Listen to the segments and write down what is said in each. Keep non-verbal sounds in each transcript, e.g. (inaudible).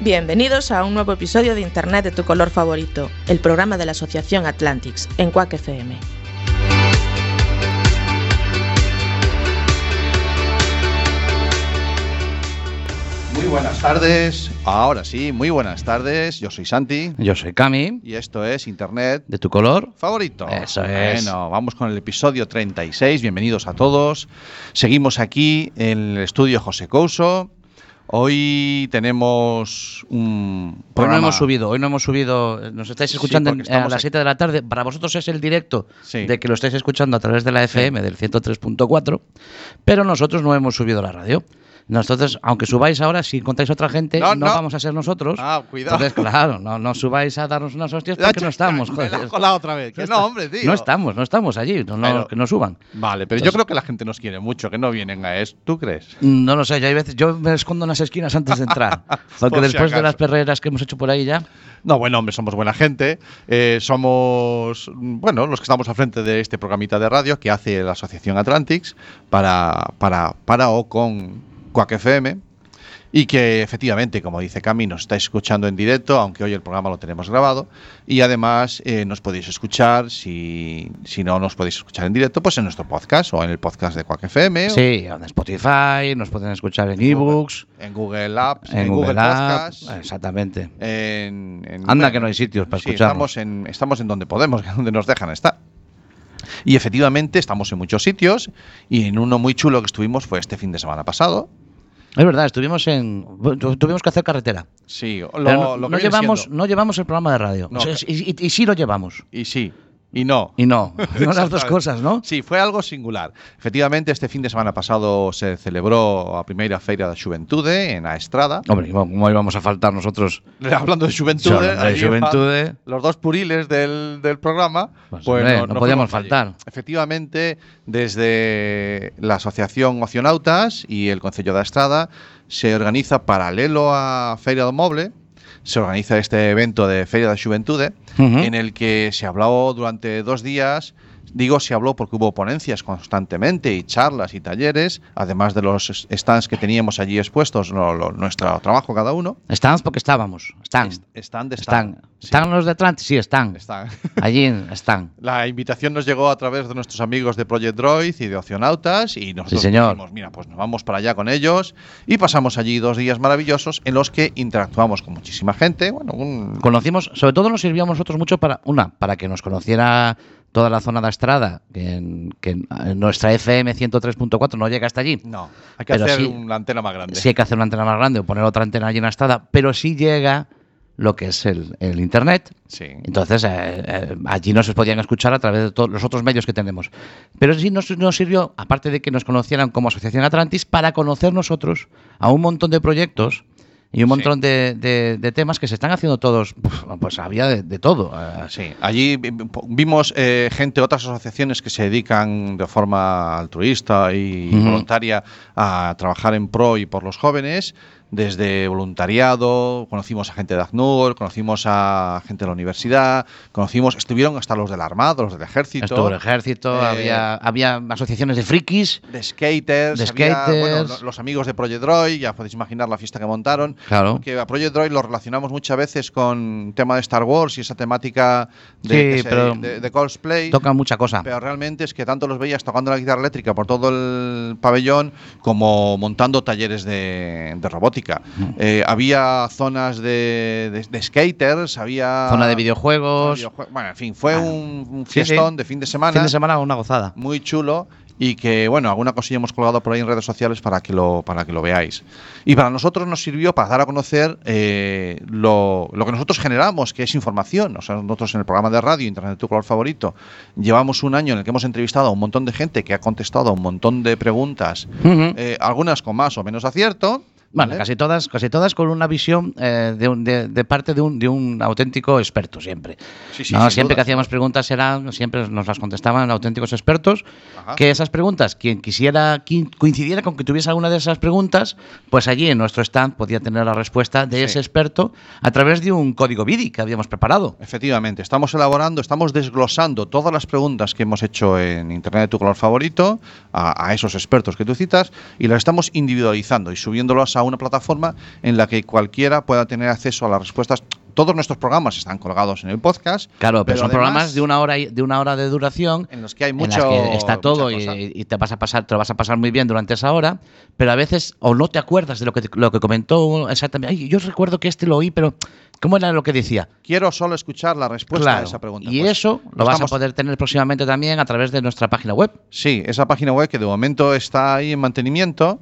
Bienvenidos a un nuevo episodio de Internet de tu color favorito, el programa de la Asociación Atlantics en Quack FM. Muy buenas tardes. Ahora sí, muy buenas tardes. Yo soy Santi Yo soy Cami, y esto es Internet de tu color. favorito. Eso es. Bueno, vamos con el episodio 36. Bienvenidos a todos. Seguimos aquí en el estudio José Couso. Hoy tenemos un Hoy no hemos subido, hoy no hemos subido, nos estáis Sí, escuchando en- a las aquí. 7 de la tarde. Para vosotros es el directo Sí. de que lo estáis escuchando a través de la FM del 103.4, pero nosotros no hemos subido la radio. Nosotros, aunque subáis ahora, si encontráis otra gente, No, no, no. vamos a ser nosotros. Ah, cuidado. Entonces, claro, no, no subáis a darnos unas hostias porque no estamos. Me joder. la has colado otra vez. Que no, hombre, tío. No estamos, no estamos allí, no, Pero- que no suban. Vale, pero yo creo que la gente nos quiere mucho, que no vienen a esto. ¿Tú crees? No lo sé, yo hay veces, yo me escondo en las esquinas antes de entrar. (laughs) Porque si después de las perreras que hemos hecho por ahí ya. No, bueno, hombre, somos buena gente. Eh, somos, bueno, los que estamos al frente de este programita de radio que hace la Asociación Atlantics para, para, para o con Quack FM. Y que efectivamente, como dice Cami, nos estáis escuchando en directo, aunque hoy el programa lo tenemos grabado. Y además eh, nos podéis escuchar, si, si no nos podéis escuchar en directo, pues en nuestro podcast o en el podcast de Quack FM. Sí, en Spotify, nos pueden escuchar en ebooks, En Google Apps, en, Google, Podcast. Apps. Exactamente. En, Anda que no hay sitios para sí, escucharnos. Estamos en, estamos en donde podemos, (laughs) donde nos dejan estar. Y efectivamente estamos en muchos sitios y en uno muy chulo que estuvimos fue este fin de semana pasado. Es verdad, estuvimos en. tu- Tuvimos que hacer carretera. Sí, lo, no, lo que no llevamos, siendo. no llevamos el programa de radio. No, O sea, que- y, y- y sí lo llevamos. Y sí, y no. Y no. (laughs) No las dos cosas, ¿no? Sí, fue algo singular. Efectivamente, este fin de semana pasado se celebró a primeira feira da Xuventude en a Estrada. Hombre, ¿cómo íbamos a faltar nosotros? (laughs) Hablando de Xuventude, de allí Xuventude. los dos puriles del, del programa, Pues, pues, hombre, no podíamos allí. faltar. Efectivamente, desde la Asociación Ocionautas y el Concello da Estrada se organiza paralelo a Feira do Moble, se organiza este evento de Feria da Xuventude, Ujú. en el que se habló durante dos días. Digo se habló porque hubo ponencias constantemente y charlas y talleres, además de los stands que teníamos allí expuestos, lo- lo- nuestro trabajo cada uno. Estábamos porque estábamos. Están. Est- Stand de Están. stand. Sí, ¿Están los de Atlantis? Sí, están. están. (laughs) Allí están. La invitación nos llegó a través de nuestros amigos de Project Droid y de Ocionautas y nosotros Sí, señor. dijimos, mira, pues nos vamos para allá con ellos y pasamos allí dos días maravillosos en los que interactuamos con muchísima gente. Bueno, un- conocimos, sobre todo nos sirvió a nosotros mucho para, una, para que nos conociera toda la zona de Estrada, que en, que en nuestra FM 103.4 no llega hasta allí. no, hay que hacer sí. una antena más grande. Sí hay que hacer una antena más grande o poner otra antena allí en Estrada, pero sí llega lo que es el, el Internet. Sí. Entonces, eh, eh, allí nos podían escuchar a través de todos los otros medios que tenemos. Pero sí nos, nos sirvió, aparte de que nos conocieran como Asociación Atlantis, para conocer nosotros a un montón de proyectos y un Sí. montón de, de- de temas que se están haciendo todos. Pues había de, de todo. eh, Sí, allí vi- vi- vimos eh, gente otras asociaciones que se dedican de forma altruista y Ujú. voluntaria a trabajar en pro y por los jóvenes, desde voluntariado, conocimos a gente de ACNUR, conocimos a gente de la universidad, conocimos, estuvieron hasta los de la Armada, los del Ejército. Estuvo el ejército, Eh, había, había asociaciones de frikis. de skaters, De había, skaters. bueno, lo- los amigos de Project Droid, ya podéis imaginar la fiesta que montaron. Claro. Que a Project Droid lo relacionamos muchas veces con tema de Star Wars y esa temática de, Sí, pero de- de cosplay. Toca mucha cosa. Pero realmente es que tanto los veías tocando la guitarra eléctrica por todo el pabellón como montando talleres de, de robótica. Eh, había zonas de, de- de skaters, había... Zona de videojuegos. videojue- Bueno, en fin, fue Bueno, un, un sí, sí. fiestón de fin de semana Fin de semana una gozada. muy chulo y que, bueno, alguna cosilla hemos colgado por ahí en redes sociales para que lo, para que lo veáis. Y para nosotros nos sirvió para dar a conocer eh, lo, lo que nosotros generamos, que es información. O sea, nosotros en el programa de radio Internet tu color favorito llevamos un año en el que hemos entrevistado a un montón de gente que ha contestado a un montón de preguntas, eh, algunas con más o menos acierto. Bueno, casi todas, casi todas con una visión eh, de, un- de- de parte de un, de un auténtico experto siempre. Sí, sí, ¿no? Siempre que hacíamos preguntas eran, siempre nos las contestaban auténticos expertos. Ajá. Que esas preguntas, quien quisiera, quien coincidiera con que tuviese alguna de esas preguntas, pues allí en nuestro stand podía tener la respuesta de Sí. ese experto a través de un código BIDI que habíamos preparado. Efectivamente, estamos elaborando, estamos desglosando todas las preguntas que hemos hecho en Internet de tu color favorito a, a esos expertos que tú citas y las estamos individualizando y subiéndolas a una plataforma en la que cualquiera pueda tener acceso a las respuestas. Todos nuestros programas están colgados en el podcast. Claro, pero, son además, programas de una hora de una hora de duración en los que hay en las mucho que está todo y, y te vas a pasar te lo vas a pasar muy bien durante esa hora pero a veces o no te acuerdas de lo que te- lo que comentó exactamente Ay, yo recuerdo que este lo oí pero cómo era lo que decía Quiero solo escuchar la respuesta Claro, a esa pregunta. y Pues eso lo vas a estamos- poder tener próximamente también a través de nuestra página web Sí, esa página web que de momento está ahí en mantenimiento,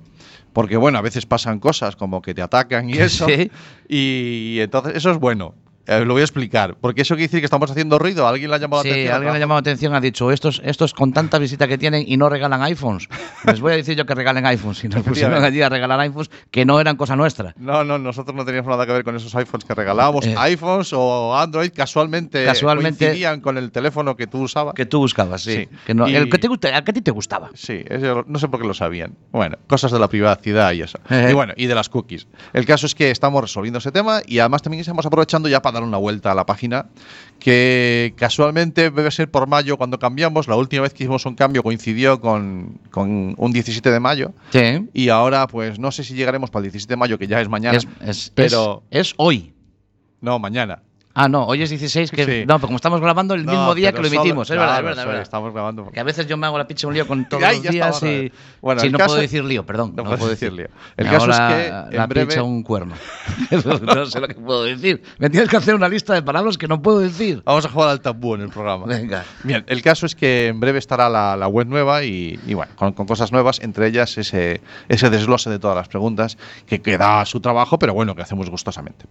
porque bueno, a veces pasan cosas como que te atacan y (laughs) eso. Sí. Y entonces eso es bueno. Eh, lo voy a explicar. Porque eso quiere decir que estamos haciendo ruido. ¿Alguien le ha llamado Sí, la atención? alguien le ha llamado la atención, ha dicho, estos, estos con tanta visita que tienen y no regalan iPhones. (laughs) Les voy a decir yo que regalen iPhones. Y nos pusieron allí a regalar iPhones que no eran cosa nuestra. No, no, nosotros no teníamos nada que ver con esos iPhones que regalábamos. Eh. iPhones o Android casualmente, Casualmente- coincidían con el teléfono que tú usabas. Que tú buscabas, sí. Sí. Que no- Y- el que te gusta, el que a ti te gustaba. Sí, eso no sé por qué lo sabían. Bueno, cosas de la privacidad y eso. Eh. Y bueno, y de las cookies. El caso es que estamos resolviendo ese tema y además también estamos aprovechando ya para dar una vuelta a la página que casualmente debe ser por mayo cuando cambiamos. La última vez que hicimos un cambio coincidió con, con un 17 de mayo. Sí. Y ahora, pues no sé si llegaremos para el 17 de mayo, que ya es mañana. Es, es- pero es, es hoy. no, mañana. Ah, no, hoy es 16, que Sí. no, pero como estamos grabando el No, mismo día que lo solo- emitimos, es verdad, es claro, verdad, es verdad. Estamos grabando. Que a veces yo me hago la pinche un lío con (laughs) todos Ay, los días y. Bueno, sí, no caso- puedo decir lío, perdón, (laughs) No puedo decir lío. El Me caso es la- que la breve- pincha un cuerno. (laughs) no sé lo que puedo decir. Me tienes que hacer una lista de palabras que no puedo decir. Vamos a jugar al tabú en el programa. Venga. Bien, el caso es que en breve estará la, la web nueva y, y bueno, con, con cosas nuevas, entre ellas ese, ese desglose de todas las preguntas que queda su trabajo, pero bueno, que hacemos gustosamente.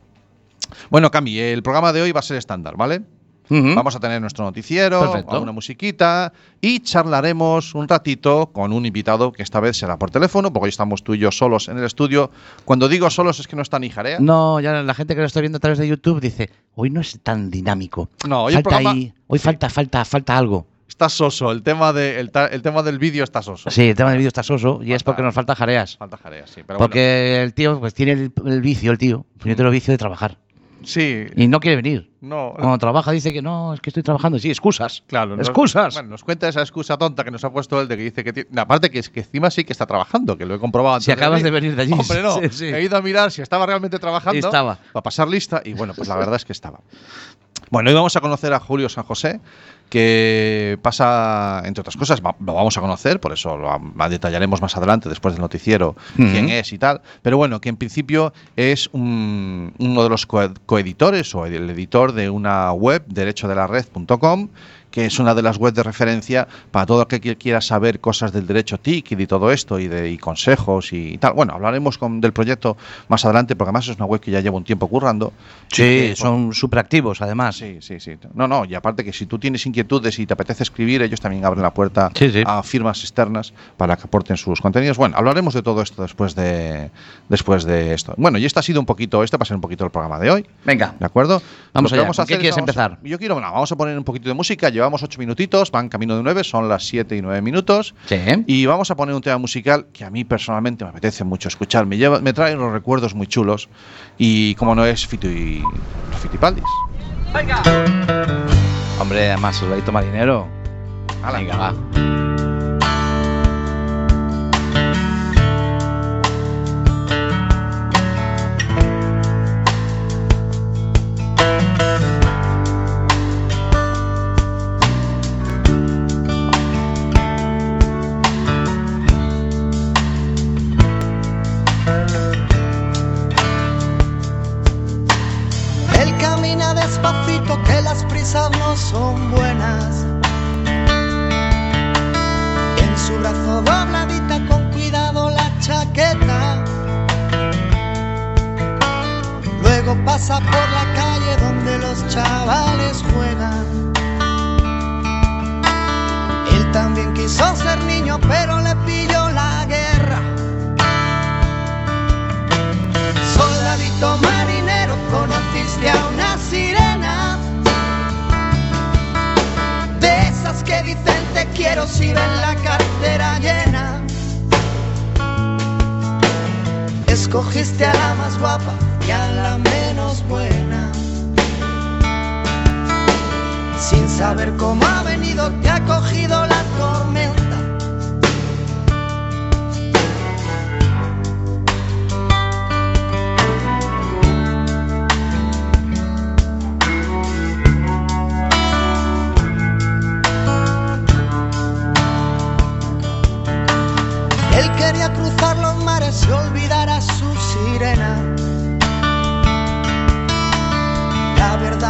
Bueno, Cami, el programa de hoy va a ser estándar, ¿vale? Vamos a tener nuestro noticiero, Perfecto. una musiquita y charlaremos un ratito con un invitado que esta vez será por teléfono, porque hoy estamos tú y yo solos en el estudio. Cuando digo solos es que no está ni Jarea. No, ya la gente que lo está viendo a través de YouTube dice, hoy no es tan dinámico. No, hoy el falta programa- ahí, hoy falta, falta, falta algo. Está soso, el tema, de, el, ta- el tema del vídeo está soso. Sí, el tema del vídeo está soso y es porque nos falta jareas. Falta Jarea, sí. Pero Porque el tío pues tiene el, el vicio, el tío, yo tengo el vicio de trabajar. Sí, Y no quiere venir. no. Cuando trabaja dice que no, es que estoy trabajando. Sí, excusas. Claro, nos- excusas. bueno, nos cuenta esa excusa tonta que nos ha puesto él de que dice que tiene. Aparte que, es que encima sí que está trabajando, que lo he comprobado antes. Si acabas de venir de allí. Hombre, no. (laughs) Sí, sí. He ido a mirar si estaba realmente trabajando. Estaba. Para pasar lista. Y bueno, pues la verdad es que estaba. Bueno, hoy vamos a conocer a Julio San José, que pasa, entre otras cosas, va- lo vamos a conocer, por eso lo detallaremos más adelante, después del noticiero, quién es y tal. Pero bueno, que en principio es un- uno de los coed- coeditores o el editor de una web, derechodelared.com, que es una de las webs de referencia para todo aquel que quiera saber cosas del derecho TIC y de todo esto y de y consejos y, tal. Bueno, hablaremos con, del proyecto más adelante porque además es una web que ya lleva un tiempo currando. Y Sí, que, son súper activos además. Sí, sí, sí. No, no, y aparte que si tú tienes inquietudes y te apetece escribir, ellos también abren la puerta Sí, sí. a firmas externas para que aporten sus contenidos. Bueno, hablaremos de todo esto después de después de esto. Bueno, y este ha sido un poquito, este va a ser un poquito el programa de hoy. Venga. ¿De acuerdo? Vamos Lo que allá. ¿Con qué es quieres vamos a- empezar? yo quiero, bueno, vamos a poner un poquito de música. Llevamos ocho minutitos, van camino de nueve, son las siete y nueve minutos. Sí. Y vamos a poner un tema musical que a mí personalmente me apetece mucho escuchar. Me, lleva, me trae unos recuerdos muy chulos. Y como no es Fito y Fitipaldis. Hombre, además, soldadito marinero. Venga, va. Pasa por la calle donde los chavales juegan. Él también quiso ser niño, pero le pilló la guerra. Soldadito marinero, conociste a una sirena. De esas que dicen te quiero si ven la cartera llena. Escogiste a la más guapa y a la menos buena. Sin saber cómo ha venido, te ha cogido la tormenta. Él quería cruzar los mares y olvidar a su sirena.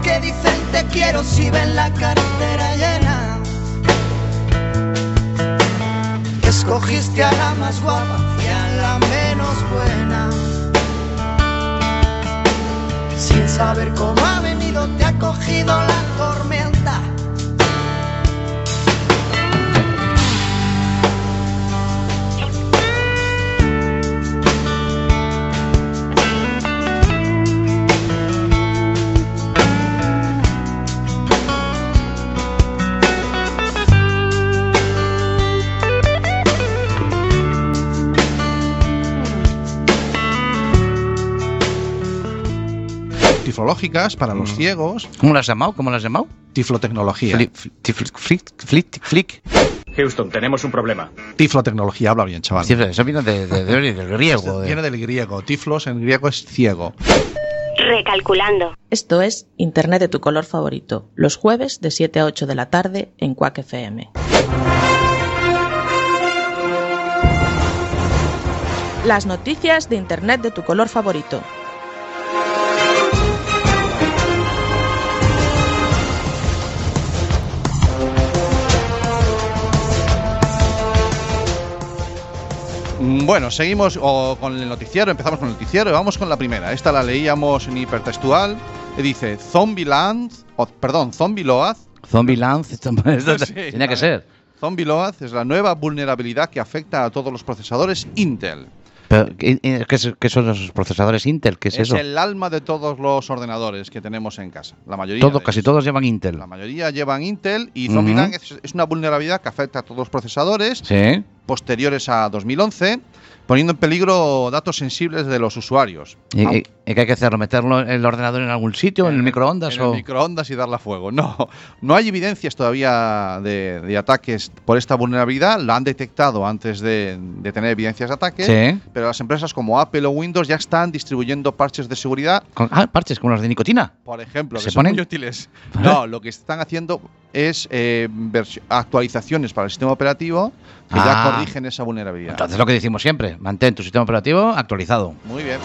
Que dicen te quiero si ven la cartera llena. Escogiste a la más guapa y a la menos buena. Sin saber cómo ha venido, te ha cogido la tormenta. Tiflológicas para los ciegos, ¿Cómo lo has llamado? ¿Cómo lo has llamado? tiflotecnología. Fli- fli- fli- flick, flick, flick. Houston, tenemos un problema. Tiflotecnología, habla bien, chaval. Sí, eso viene de, de- de- del griego. de- Viene del griego. Tiflos en griego es ciego. Recalculando. Esto es Internet de tu color favorito, los jueves de 7 a 8 de la tarde en Quack FM. Las noticias de Internet de tu color favorito. Bueno, seguimos o, con el noticiero, empezamos con el noticiero y vamos con la primera. Esta la leíamos en hipertextual. dice Zombieland, o, perdón, Zombieload. Zombieland, (laughs) Sí, tenía que ser. Zombieload es la nueva vulnerabilidad que afecta a todos los procesadores Intel. Pero, ¿qué, es- son los procesadores Intel? ¿Qué es, eso? el alma de todos los ordenadores que tenemos en casa. La mayoría. Casi ellos. todos llevan Intel. La mayoría llevan Intel y Ujú. Zombieland es, es una vulnerabilidad que afecta a todos los procesadores Sí. posteriores a 2011, poniendo en peligro datos sensibles de los usuarios. ¿Y, y qué hay que hacer? ¿Meterlo en el ordenador en algún sitio? ¿En el microondas? En o... el microondas y darle a fuego. No, no hay evidencias todavía de, de ataques por esta vulnerabilidad. La han detectado antes de, de tener evidencias de ataque. Sí. Pero las empresas como Apple o Windows ya están distribuyendo parches de seguridad ah, parches como los de nicotina. por ejemplo, ¿Se que son ponen? muy útiles. (laughs) No, lo que están haciendo es eh, actualizaciones para el sistema operativo que ya Ah. corrigen esa vulnerabilidad. Entonces lo que decimos siempre, mantén tu sistema operativo actualizado. Muy bien.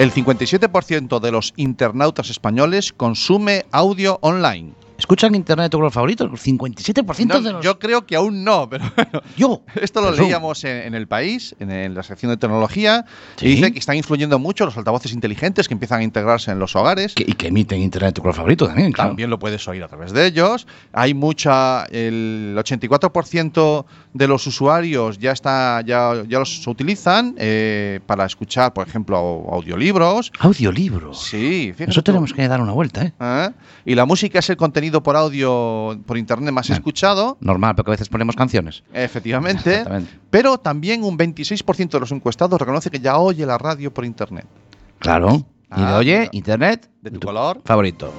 El 57% de los internautas españoles consume audio online. ¿Escuchan internet de tu color favorito? El 57% No, de los... Yo creo que aún no, (laughs) pero bueno. Yo. Esto lo leíamos en, en El País, en, en la sección de tecnología, Sí. y dice que están influyendo mucho los altavoces inteligentes que empiezan a integrarse en los hogares. Que- y que emiten internet de tu color favorito también, claro. También lo puedes oír a través de ellos. Hay mucha, el 84% de los usuarios ya está, ya, ya los utilizan eh, para escuchar, por ejemplo, audiolibros. Audiolibros. Sí, fíjate Eso tenemos que dar una vuelta, ¿eh? ¿Eh? Y la música es el contenido contenido por audio por internet más escuchado. Normal, porque a veces ponemos canciones. Efectivamente. Pero también un 26% de los encuestados reconoce que ya oye la radio por internet. Claro. Ah, y oye, internet. De tu color. Favorito.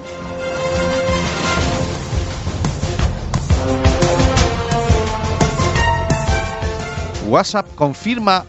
WhatsApp confirma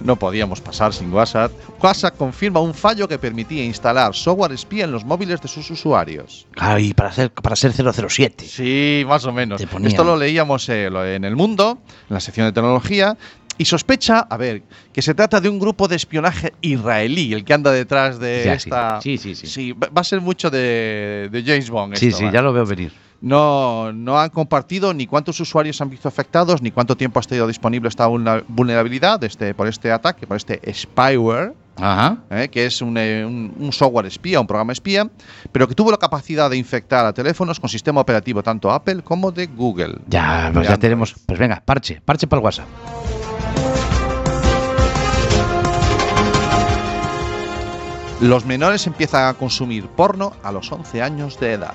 no podíamos pasar sin WhatsApp. WhatsApp confirma un fallo que permitía instalar software espía en los móviles de sus usuarios. Claro, y para ser, para ser 007. Sí, más o menos. Esto lo leíamos eh, en El Mundo, en la sección de tecnología. Y sospecha, a ver, que se trata de un grupo de espionaje israelí, el que anda detrás de Ya, sí. esta. Sí, sí, sí. va a ser mucho de, de James Bond. Sí, sí, ¿vale? ya lo veo venir. No, no han compartido ni cuántos usuarios han visto afectados, ni cuánto tiempo ha estado disponible esta vulnerabilidad este, por este ataque, por este spyware. Ajá. ¿eh? que es un, eh, un- un software espía, un programa espía, pero que tuvo la capacidad de infectar a teléfonos con sistema operativo tanto Apple como de Google. Ya, pues Ya. ya tenemos. Pues venga, parche, parche para el WhatsApp. Los menores empiezan a consumir porno a los 11 años de edad.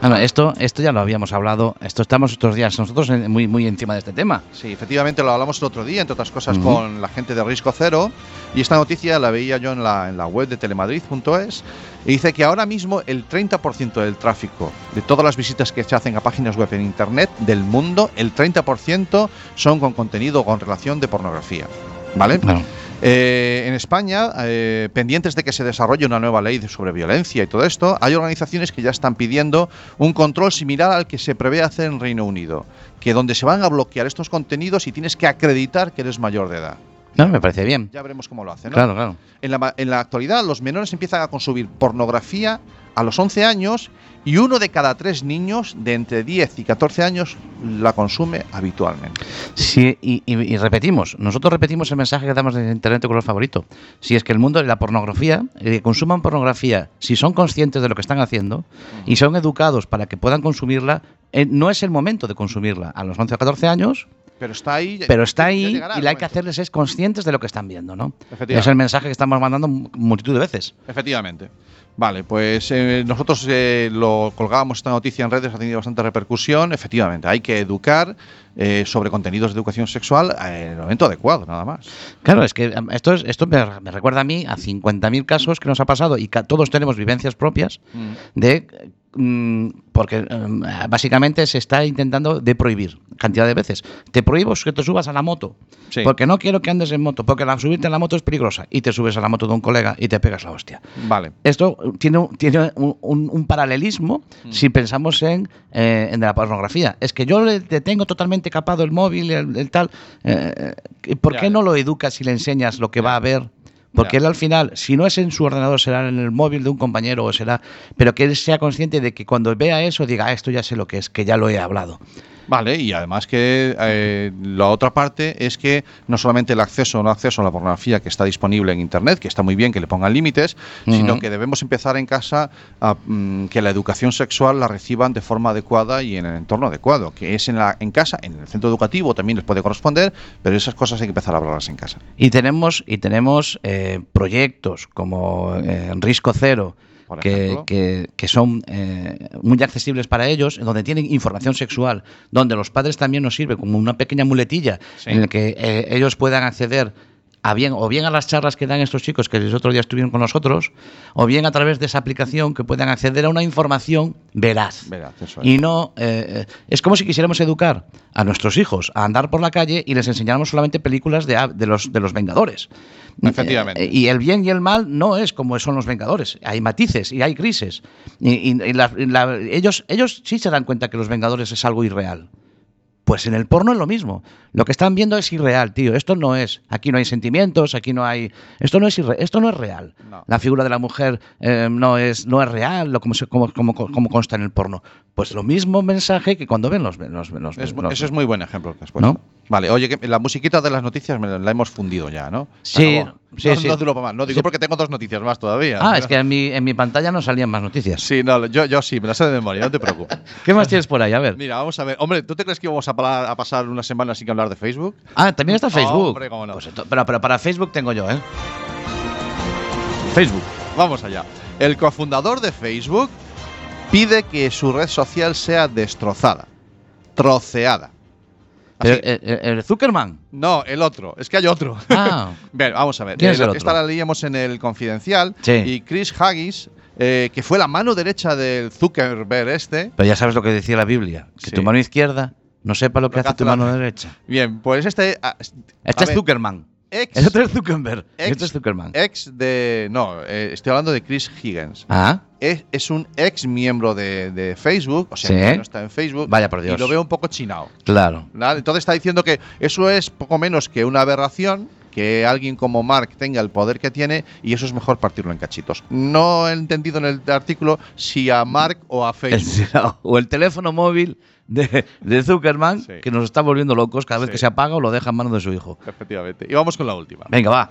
Bueno, esto, esto ya lo habíamos hablado. Esto estamos estos días nosotros muy, muy encima de este tema. Sí, efectivamente lo hablamos el otro día, entre otras cosas, Ujú. con la gente de Risco Cero. Y esta noticia la veía yo en la, en la web de telemadrid.es. Y dice que ahora mismo el 30% del tráfico de todas las visitas que se hacen a páginas web en Internet del mundo, el 30% son con contenido con relación de pornografía. ¿Vale? Bueno, Eh, en España, eh, pendientes de que se desarrolle una nueva ley sobre violencia y todo esto, hay organizaciones que ya están pidiendo un control similar al que se prevé hacer en Reino Unido, que donde se van a bloquear estos contenidos y tienes que acreditar que eres mayor de edad. no, me parece bien. Ya veremos cómo lo hacen. ¿no? Claro, claro. En, la, en la actualidad, los menores empiezan a consumir pornografía a los 11 años y uno de cada tres niños de entre 10 y 14 años la consume habitualmente. Sí, y, y- y repetimos, nosotros repetimos el mensaje que damos de Internet de color favorito. Si es que el mundo de la pornografía, eh, que consuman pornografía, si son conscientes de lo que están haciendo y son educados para que puedan consumirla, eh, no es el momento de consumirla a los 11 o 14 años, Pero está ahí. pero está ahí y lo hay que hacerles es conscientes de lo que están viendo, ¿no? Efectivamente. Es el mensaje que estamos mandando mu- multitud de veces. Efectivamente. Vale, pues eh, nosotros eh, lo colgábamos esta noticia en redes, ha tenido bastante repercusión. Efectivamente, hay que educar eh, sobre contenidos de educación sexual eh, en el momento adecuado, nada más. Claro, es que esto, es, esto me, me recuerda a mí a 50.000 casos que nos ha pasado y todos tenemos vivencias propias de mm, porque em, básicamente se está intentando de prohibir cantidad de veces. Te prohíbo que te subas a la moto Sí. porque no quiero que andes en moto, porque la, subirte en la moto es peligrosa y te subes a la moto de un colega y te pegas la hostia. Vale. Esto tiene, un- tiene un, un- un paralelismo Mm. si pensamos en, eh, en la pornografía. Es que yo le le tengo totalmente capado el móvil, el, el tal. eh, ¿Por Ya, qué ya. no lo educas y le enseñas lo que va a ver? Porque él al final, si no es en su ordenador, será en el móvil de un compañero o será. Pero que él sea consciente de que cuando vea eso diga, "Ah, esto ya sé lo que es, que ya lo he hablado. Vale, y además que eh, la otra parte es que no solamente el acceso o no acceso a la pornografía que está disponible en Internet, que está muy bien que le pongan límites, sino que debemos empezar en casa a mm, que la educación sexual la reciban de forma adecuada y en el entorno adecuado, que es en, la, en casa, en el centro educativo también les puede corresponder, pero esas cosas hay que empezar a hablarlas en casa. Y tenemos, y tenemos eh, proyectos como eh, Risco Cero, que, que- que son eh, muy accesibles para ellos, donde tienen información sexual, donde los padres también nos sirve como una pequeña muletilla Sí. en el que eh, ellos puedan acceder a bien, o bien a las charlas que dan estos chicos que el otro día estuvieron con nosotros, o bien a través de esa aplicación que puedan acceder a una información veraz. Veraz, eso es. Y no, eh, es como si quisiéramos educar a nuestros hijos a andar por la calle y les enseñáramos solamente películas de, de los, de los Vengadores. Efectivamente. Eh, y el bien y el mal no es como son los Vengadores. Hay matices y hay crisis. Y, y- y la- y la- ellos, ellos sí se dan cuenta que los Vengadores es algo irreal. Pues en el porno es lo mismo. Lo que están viendo es irreal, tío. Esto no es. Aquí no hay sentimientos, aquí no hay. Esto no es irre- esto no es real. No. La figura de la mujer eh, no es no es real, lo como, se- como, como, como consta en el porno. Pues lo mismo mensaje que cuando ven los, los, los- Es- los- ese es muy buen ejemplo que has puesto. ¿No? Vale, oye, que la musiquita de las noticias me la hemos fundido ya, ¿no? Sí, sí, no, sí. no más. No digo Sí. porque tengo dos noticias más todavía. Ah, es que en mi, en mi pantalla no salían más noticias. Sí, no, yo, yo sí, me las sé de memoria, no te preocupes. (laughs) ¿Qué más tienes por ahí? A ver. Mira, vamos a ver. Hombre, ¿tú te crees que íbamos a, pala- a pasar una semana sin hablar de Facebook? Ah, también está Facebook. Hombre, cómo no. Pues pero, pero para Facebook tengo yo, ¿eh? Facebook. Vamos allá. El cofundador de Facebook pide que su red social sea destrozada, troceada. Eh, el Zuckerman. No, el otro. Es que hay otro. Ah. (laughs) Bien, vamos a ver. ¿Quién es Eh, el otro? Esta la leíamos en el Confidencial. Sí. Y Chris Haggis, eh, que fue la mano derecha del Zuckerberg este. Pero ya sabes lo que decía la Biblia, que Sí. tu mano izquierda no sepa lo que Lo que hace hace tu la- mano derecha. Bien, pues este. ah, Este a es Zuckerman. Ex, El otro es Zuckerberg. ex- este es Zuckerman. ex de. No, eh, estoy hablando de Chris Higgins. Ah, Es, es un ex miembro de, de Facebook, o sea, Sí. que no está en Facebook. Vaya por Dios. Y lo veo un poco chinado. claro. Entonces está diciendo que eso es poco menos que una aberración, que alguien como Mark tenga el poder que tiene y eso es mejor partirlo en cachitos. No he entendido en el artículo si a Mark o a (laughs) Facebook. (laughs) o el teléfono móvil de, de Zuckerman, Sí. que nos está volviendo locos cada vez Sí. que se apaga o lo deja en manos de su hijo. Efectivamente. Y vamos con la última. Venga, va.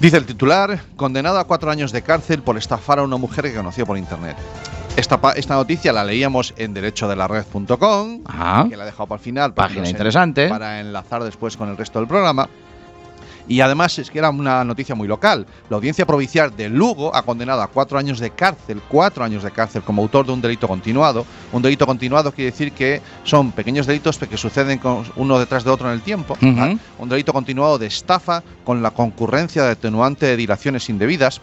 Dice el titular, condenado a cuatro años de cárcel por estafar a una mujer que conoció por internet. Esta, esta noticia la leíamos en derechodelared.com, que la he dejado para el final. Página en- interesante. Para enlazar después con el resto del programa. Y además es que era una noticia muy local. La audiencia provincial de Lugo ha condenado a cuatro años de cárcel, cuatro años de cárcel como autor de un delito continuado. Un delito continuado quiere decir que son pequeños delitos que suceden uno detrás de otro en el tiempo. Un delito continuado de estafa con la concurrencia de atenuante de dilaciones indebidas.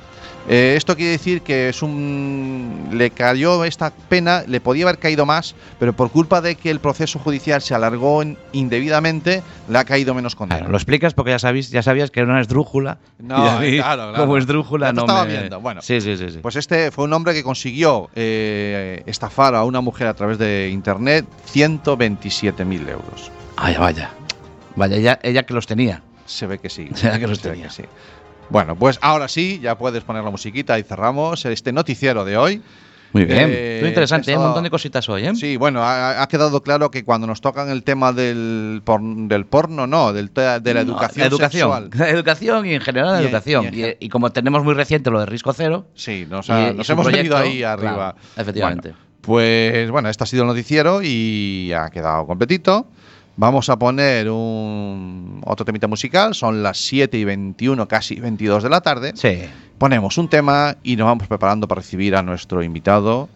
Eh, esto quiere decir que es un le cayó esta pena, le podía haber caído más, pero por culpa de que el proceso judicial se alargó en- indebidamente, le ha caído menos condena. Claro, lo explicas porque ya, sabéis, ya sabías que era una esdrújula. No, claro, claro. Como esdrújula no estaba me... viendo, bueno. Sí, sí, sí. sí. Pues este fue un hombre que consiguió eh, estafar a una mujer a través de internet 127.000 euros. Vaya, vaya. Vaya, ella, ella que los tenía. Se ve que sí. (laughs) Será que los Se tenía. sí. Bueno, pues ahora sí, ya puedes poner la musiquita y cerramos este noticiero de hoy. Muy bien. Eh, Muy interesante, ¿eh? eso- un montón de cositas hoy, ¿eh? Sí, bueno, ha, ha quedado claro que cuando nos tocan el tema del, por- del porno, no, del, de la No, educación, educación. sexual. La (laughs) educación y en general la Y educación. y Y, como tenemos muy reciente lo de Risco Cero, Sí, nos, ha- Y- nos hemos venido proyecto, ahí arriba. claro, efectivamente. Bueno, pues bueno, este ha sido el noticiero y ha quedado completito. Vamos a poner un otro temita musical, son las 7 y 21, casi 22 de la tarde. sí. Ponemos un tema y nos vamos preparando para recibir a nuestro invitado.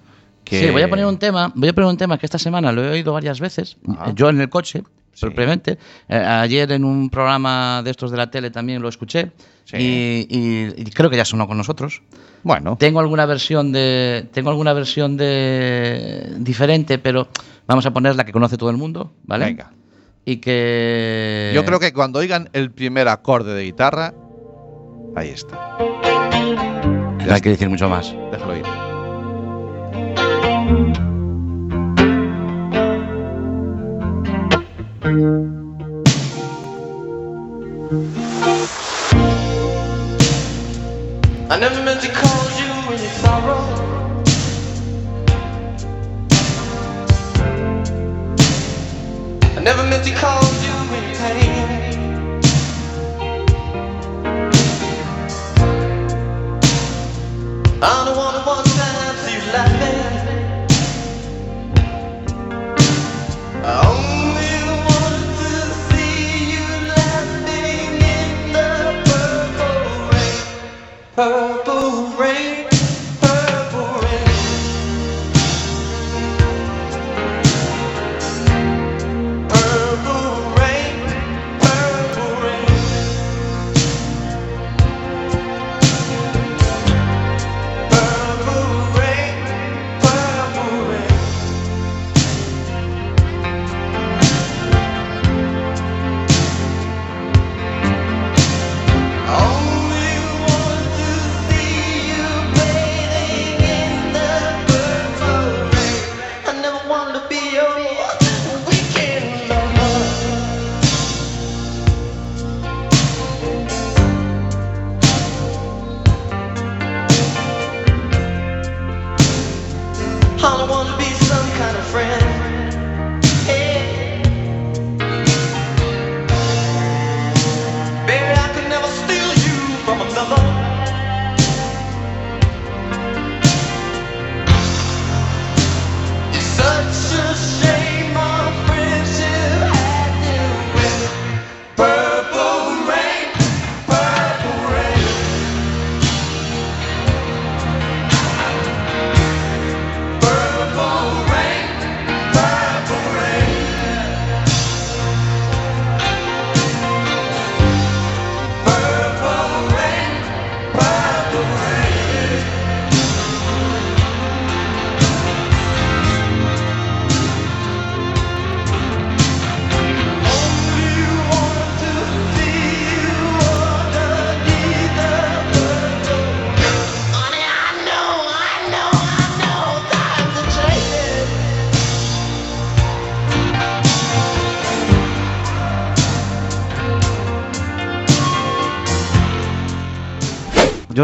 Que Sí, voy a poner un tema, voy a poner un tema que esta semana lo he oído varias veces, Ajá. yo en el coche, Sí. propiamente. Eh, ayer en un programa de estos de la tele también lo escuché Sí. y, y- y creo que ya sonó con nosotros. Bueno, Tengo alguna versión de tengo alguna versión de diferente, pero vamos a poner la que conoce todo el mundo, ¿vale? venga. Y que Yo creo que cuando oigan el primer acorde de guitarra, ahí está. no hay que decir mucho más. Déjalo ir. I never meant to cause you any sorrow. Never meant to cause you any pain. I don't wanna one time see you laughing. I only wanted to see you laughing in the purple rain.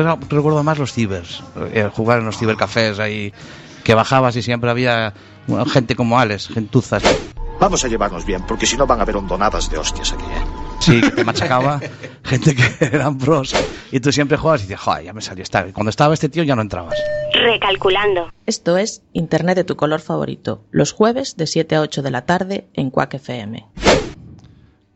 Yo recuerdo más los cibers, eh, jugar en los cibercafés ahí, que bajabas y siempre había bueno, gente como Alex, gentuzas. Vamos a llevarnos bien, porque si no van a haber hondonadas de hostias aquí, ¿eh? Sí, que te machacaba, (laughs) gente que eran pros, y tú siempre jugabas y dices, joder, ya me salió esta. Cuando estaba este tío ya no entrabas. Recalculando. Esto es Internet de tu color favorito, los jueves de 7 a 8 de la tarde en Quack FM.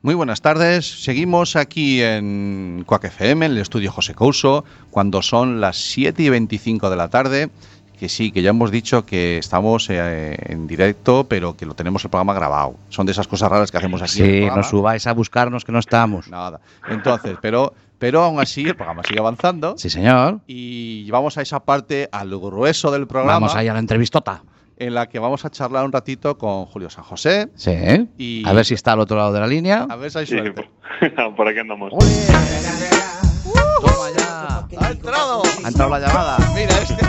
Muy buenas tardes. Seguimos aquí en Quack FM, en el estudio José Couso, cuando son las 7 y 25 de la tarde. Que sí, que ya hemos dicho que estamos eh, en directo, pero que lo tenemos el programa grabado. Son de esas cosas raras que hacemos aquí. Sí, no subáis a buscarnos que no estamos. Nada. Entonces, pero, pero aún así el programa sigue avanzando. Sí, señor. Y vamos a esa parte, al grueso del programa, Vamos ahí a la entrevistota. En la que vamos a charlar un ratito con Julio San José. Sí. Y- A ver si está al otro lado de la línea. A ver si hay Sí, suerte. por, (laughs) por aquí andamos. Toma ya. ¡Ha entrado! Ha entrado la llamada. Mira, es que,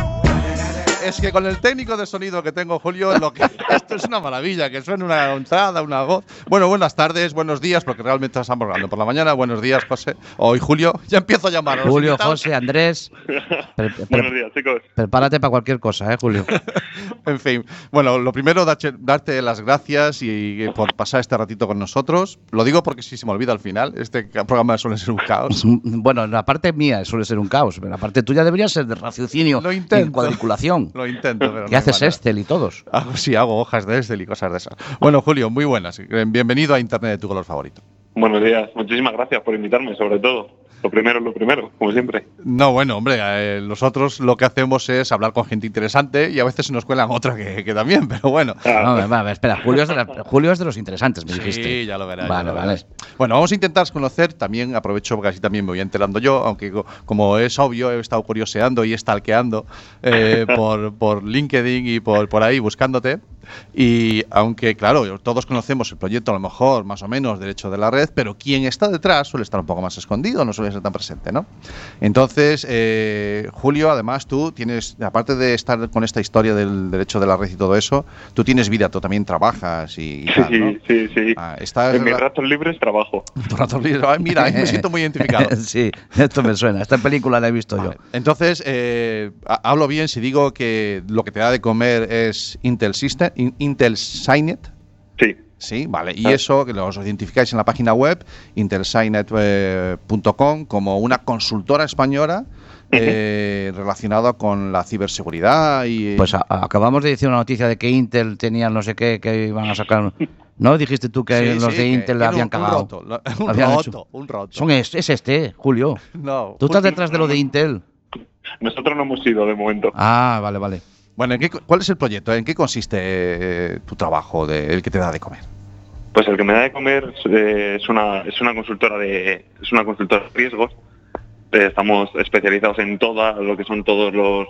es que con el técnico de sonido que tengo, Julio, lo que, (laughs) esto es una maravilla, que suene una entrada, una voz. Bueno, buenas tardes, buenos días, porque realmente estamos hablando por la mañana. Buenos días, José. Hoy, Julio, (laughs) ya empiezo a llamar. a Julio, invitados. José, Andrés. (laughs) pre- pre- Buenos días, chicos. prepárate para cualquier cosa, ¿eh, Julio? En fin, bueno, lo primero, darte las gracias y, por pasar este ratito con nosotros. Lo digo porque si se me olvida al final, este programa suele ser un caos. Bueno, la parte mía suele ser un caos, pero la parte tuya debería ser de raciocinio Lo y cuadriculación. (laughs) Lo intento, pero ¿Qué no haces. Excel y todos? Hago, sí, hago hojas de Excel y cosas de esas. Bueno, Julio, muy buenas. Bienvenido a Internet de tu color favorito. Buenos días. Muchísimas gracias por invitarme, sobre todo. Lo primero es lo primero, como siempre. No, bueno, hombre, eh, nosotros lo que hacemos es hablar con gente interesante y a veces se nos cuelan otra que, que también, (laughs) pero bueno. Ah, No, va, va, espera, Julio es, de la- Julio es de los interesantes, me Sí, dijiste. ya lo verás. Vale, ya lo vale. verás. Bueno, vamos a intentar conocer, también aprovecho porque así también me voy enterando yo, aunque co- como es obvio, he estado curioseando y stalkeando eh, (laughs) por, por LinkedIn y por, por ahí buscándote. Y aunque, claro, todos conocemos el proyecto a lo mejor, más o menos, derecho de la red, pero quien está detrás suele estar un poco más escondido, no suele ser tan presente, ¿no? Entonces, eh, Julio, además tú tienes, aparte de estar con esta historia del derecho de la red y todo eso, tú tienes vida, tú también trabajas y, y tal, sí, ¿no? sí, sí. Ah, estás en mis ratos libres trabajo. (laughs) tu rato libre. Ay, mira, me siento muy identificado. (laughs) sí, esto me suena. Esta película la he visto yo. Vale. Entonces, eh, ha- hablo bien si digo que lo que te da de comer es Intel System, Intel Signet. Sí, Sí, vale. Y Ah. eso que los identificáis en la página web intelsignet.com como una consultora española eh, relacionada con la ciberseguridad y Pues a- acabamos de decir una noticia de que Intel tenía no sé qué, que iban a sacar. ¿No? Dijiste tú que Sí, los sí, de Intel tiene habían un- cagado. Un roto, lo- un Habían roto, hecho- un roto. Son es, es este, Julio. No. Tú estás detrás de lo de Intel. nosotros no hemos ido de momento. Ah, vale, vale. Bueno, ¿en qué ¿cuál es el proyecto? ¿En qué consiste eh, tu trabajo, de, el que te da de comer? Pues el que me da de comer eh, es una es una consultora de es una consultora de riesgos. Eh, estamos especializados en toda lo que son todos los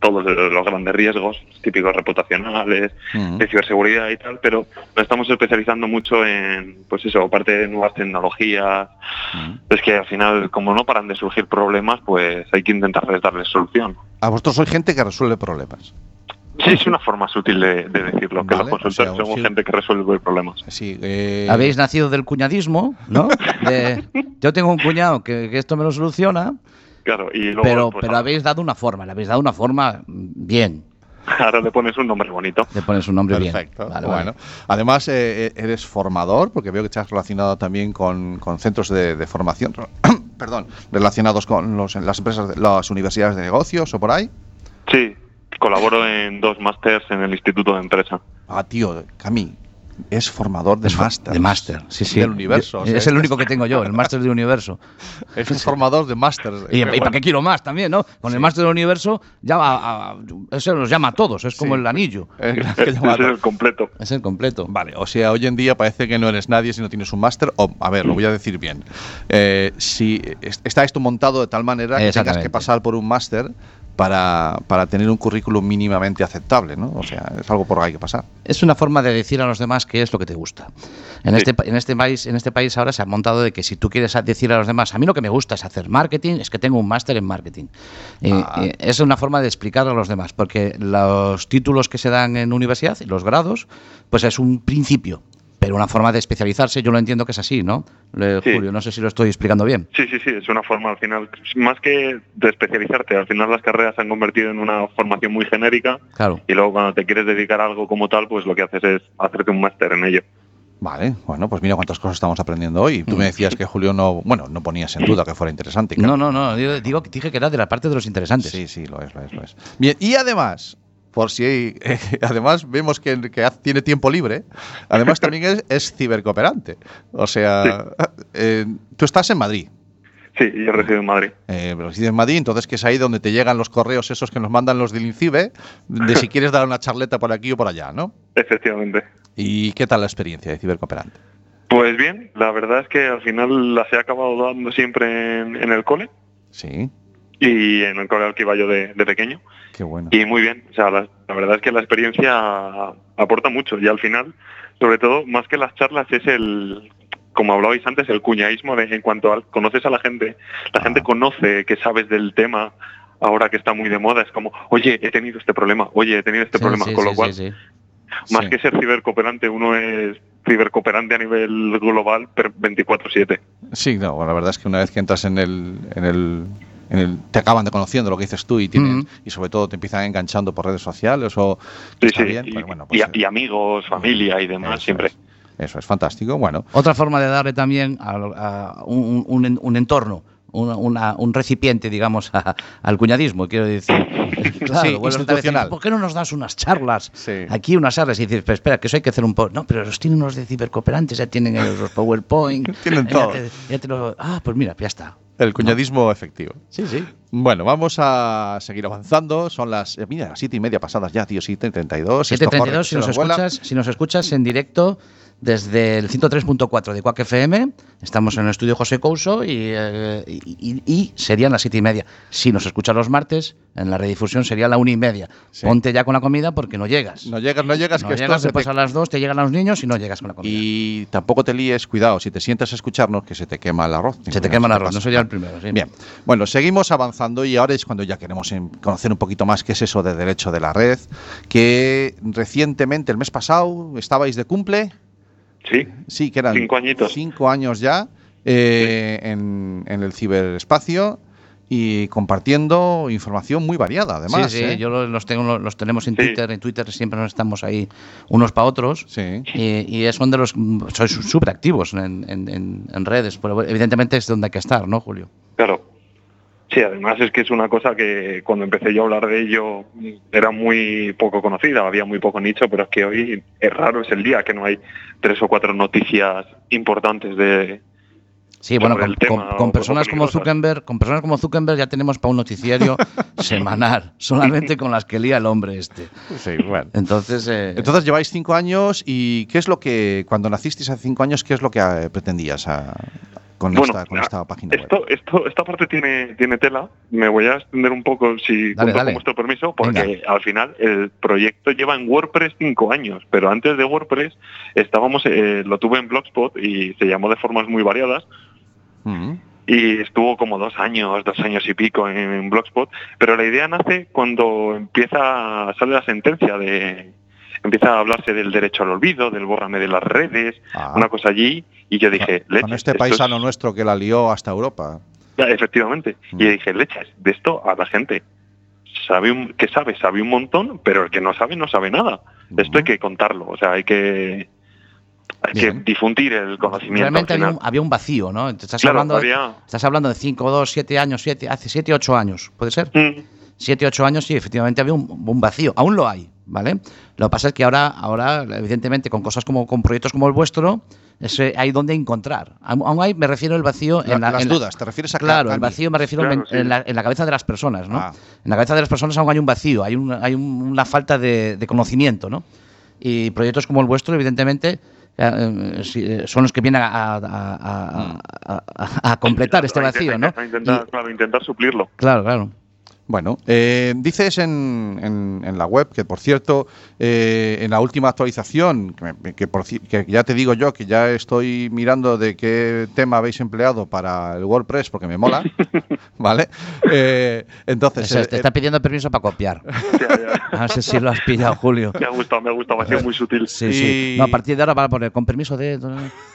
todos los grandes riesgos típicos reputacionales, Ujú. de ciberseguridad y tal, pero nos estamos especializando mucho en, pues eso, parte de nuevas tecnologías. Es que al final, como no paran de surgir problemas, pues hay que intentarles darles solución. A vosotros sois gente que resuelve problemas. Sí, es una forma sutil de, de decirlo, que Vale, los consultores o sea, somos sí. gente que resuelve problemas. Sí, eh, Habéis nacido del cuñadismo, ¿no? De, yo tengo un cuñado que, que esto me lo soluciona, Claro, y luego pero, pues, pero habéis dado una forma, le habéis dado una forma bien. ahora le pones un nombre bonito. Le pones un nombre bien. Perfecto. Vale, bueno, vale. además eh, eres formador, porque veo que te has relacionado también con, con centros de, de formación, (clears throat) perdón, relacionados con los, las empresas, de- las universidades de negocios o por ahí. Sí, colaboro en dos másters en el Instituto de Empresa. Ah, tío, Cami, es formador de máster. De máster, sí, sí. Del universo. o sea, es el único que tengo yo, el máster del universo. (laughs) Es un formador de máster. Y, y para qué quiero más también, ¿no? Con el máster del universo, ya va a- a- eso nos llama a todos, es como Sí. el anillo. Que Ese llama- es el completo. Es el completo. Vale, o sea, hoy en día parece que no eres nadie si no tienes un máster. O, a ver, lo voy a decir bien. Eh, si es- está esto montado de tal manera que tengas que pasar por un máster para, para tener un currículum mínimamente aceptable, ¿no? O sea, es algo por lo que hay que pasar. Es una forma de decir a los demás qué es lo que te gusta. En, Sí. este, en, este país, en este país ahora se ha montado de que si tú quieres decir a los demás, a mí lo que me gusta es hacer marketing, es que tengo un máster en marketing. Ah. es una forma de explicar a los demás, porque los títulos que se dan en universidad, los grados, pues es un principio. Pero una forma de especializarse, yo lo entiendo que es así, ¿no? Le- Sí. Julio, no sé si lo estoy explicando bien. Sí, sí, sí, es una forma al final, más que de especializarte, al final las carreras se han convertido en una formación muy genérica Claro. y luego cuando te quieres dedicar a algo como tal, pues lo que haces es hacerte un máster en ello. Vale, bueno, pues mira cuántas cosas estamos aprendiendo hoy. Tú me decías que Julio no, bueno, no ponías en duda que fuera interesante. No, no, no, digo, digo que dije que era de la parte de los interesantes. Sí, sí, lo es, lo es, lo es. Bien, y además, por si eh, (laughs) además vemos que, que tiene tiempo libre, además también es, es cibercooperante. O sea, eh, tú estás en Madrid. Sí, yo resido en Madrid. Eh, resides en Madrid, entonces que es ahí donde te llegan los correos esos que nos mandan los del INCIBE, de si (laughs) quieres dar una charleta por aquí o por allá, ¿no? Efectivamente. ¿Y qué tal la experiencia de cibercooperante? Pues bien, la verdad es que al final las he acabado dando siempre en, en el cole Sí, y en el cole al que iba yo de, de pequeño. qué bueno. Y muy bien, o sea, la, la verdad es que la experiencia aporta mucho y al final, sobre todo, más que las charlas, es el, como hablabais antes, el cuñaísmo de, en cuanto al conoces a la gente, la Ah. gente conoce que sabes del tema, ahora que está muy de moda, es como, oye, he tenido este problema, oye, he tenido este Sí, problema, sí, con lo sí, cual, más que ser cibercooperante, uno es cibercooperante a nivel global per 24/7. Sí, no, la verdad es que una vez que entras en el, en el, en el- te acaban de conociendo lo que dices tú y tienen, y sobre todo te empiezan enganchando por redes sociales o Sí, sí, bien, y, bueno, pues, a- y amigos, familia y demás, eso siempre. es, eso es fantástico. Bueno, Otra forma de darle también a, a un, un en- un entorno, una- una- un recipiente, digamos, (laughs) a- al cuñadismo, quiero decir. (laughs) Claro, Sí, institucional. ¿Por qué no nos das unas charlas? Sí. Aquí unas charlas y dices, pero espera, que eso hay que hacer un poco. No, pero los tienen los de cibercooperantes, ya tienen ellos los PowerPoint. (laughs) Tienen ya todo. te- ya te lo- ah, pues mira, ya está. El cuñadismo efectivo. Sí, sí. Bueno, vamos a seguir avanzando. Son las, eh, mira, las siete y media pasadas ya, tío, 7 y 32. Esto corre, 732, si nos, escuchas, si nos escuchas en directo desde el 103.4 de Quack FM, estamos en el estudio José Couso y, eh, y- y- y serían las siete y media. Si nos escuchas los martes, en la redifusión sería la una y media. Sí. Ponte ya con la comida porque no llegas. No llegas, no llegas, No que llegas, después te- a las dos te llegan los niños y no llegas con la comida. Y tampoco te líes, cuidado, si te sientas a escucharnos, que se te quema el arroz. Se te quema el ¿Qué arroz, no sería el primero. sí. Bien, bueno, seguimos avanzando y ahora es cuando ya queremos em, conocer un poquito más qué es eso de derecho de la red, que recientemente, el mes pasado, estabais de cumple, Sí, sí, que eran Cinco añitos. cinco años ya eh, en, en el ciberespacio y compartiendo información muy variada, además. sí, sí, ¿eh? yo lo- los, tengo, los tenemos en Sí. Twitter. En Twitter siempre nos estamos ahí unos para otros. Sí. Y, y son de los. Sois súper activos en- en redes. Pero evidentemente es donde hay que estar, ¿no, Julio? Claro. Sí, además es que es una cosa que cuando empecé yo a hablar de ello era muy poco conocida, había muy poco nicho, pero es que hoy es raro, es el día que no hay tres o cuatro noticias importantes de... Sí, bueno, con, personas como. Zuckerberg, con personas como Zuckerberg ya tenemos para un noticiario (laughs) semanal, solamente con las que lía el hombre este. Sí, bueno. Entonces, eh, Entonces lleváis cinco años y ¿qué es lo que, cuando nacisteis hace cinco años, qué es lo que eh, pretendías a- con, Bueno, esta, con ah, esta página web? Esto, esto, esta parte tiene, tiene tela. Me voy a extender un poco, si Dale, con vuestro permiso, porque Venga. al final el proyecto lleva en WordPress cinco años, pero antes de WordPress estábamos, eh, lo tuve en Blogspot y se llamó de formas muy variadas. Mm. y estuvo como dos años, dos años y pico en, en Blogspot, pero la idea nace cuando empieza, sale la sentencia de, empieza a hablarse del derecho al olvido, del bórrame de las redes, Ah. una cosa allí, y yo dije, con leches, este paisano es- nuestro que la lió hasta Europa. Ya, efectivamente, Mm. y yo dije, leches, de esto a la gente sabe un, que sabe, sabe un montón, pero el que no sabe, no sabe nada. Esto hay que contarlo, o sea, hay que, hay que difundir el conocimiento. realmente al había un, había un vacío, ¿no? Estás, Claro, hablando, había- estás hablando de 5, 2, 7 años, siete, hace 7, 8 años, ¿puede ser? Mm. 7, 8 años, sí, efectivamente había un, un vacío. Aún lo hay, ¿vale? Lo que pasa es que ahora, ahora evidentemente, con cosas como con proyectos como el vuestro, ese hay donde encontrar. Aún hay, me refiero al vacío La- en la, las en la- dudas, ¿te refieres a que Claro, el vacío me refiero Claro, en, sí. en la, en la cabeza de las personas, ¿no? Ah. En la cabeza de las personas aún hay un vacío, hay, un- hay un- una falta de, de conocimiento, ¿no? Y proyectos como el vuestro, evidentemente, eh, sí, eh, son los que vienen a, a- a- a- a- a completar este vacío, ¿no? a intentar, Y- claro, intentar suplirlo. claro, claro. Bueno, eh, dices en, en- en la web que, por cierto, eh, en la última actualización, que, me- que por que ya te digo yo que ya estoy mirando de qué tema habéis empleado para el WordPress porque me mola, (laughs) ¿vale? Eh, entonces, Se- eh, te está pidiendo permiso para copiar. (laughs) Ya, ya. No sé si lo has pillado, Julio. Me ha gustado, me ha gustado, me ha sido muy sutil. Sí, sí. No, a partir de ahora va a poner con permiso de.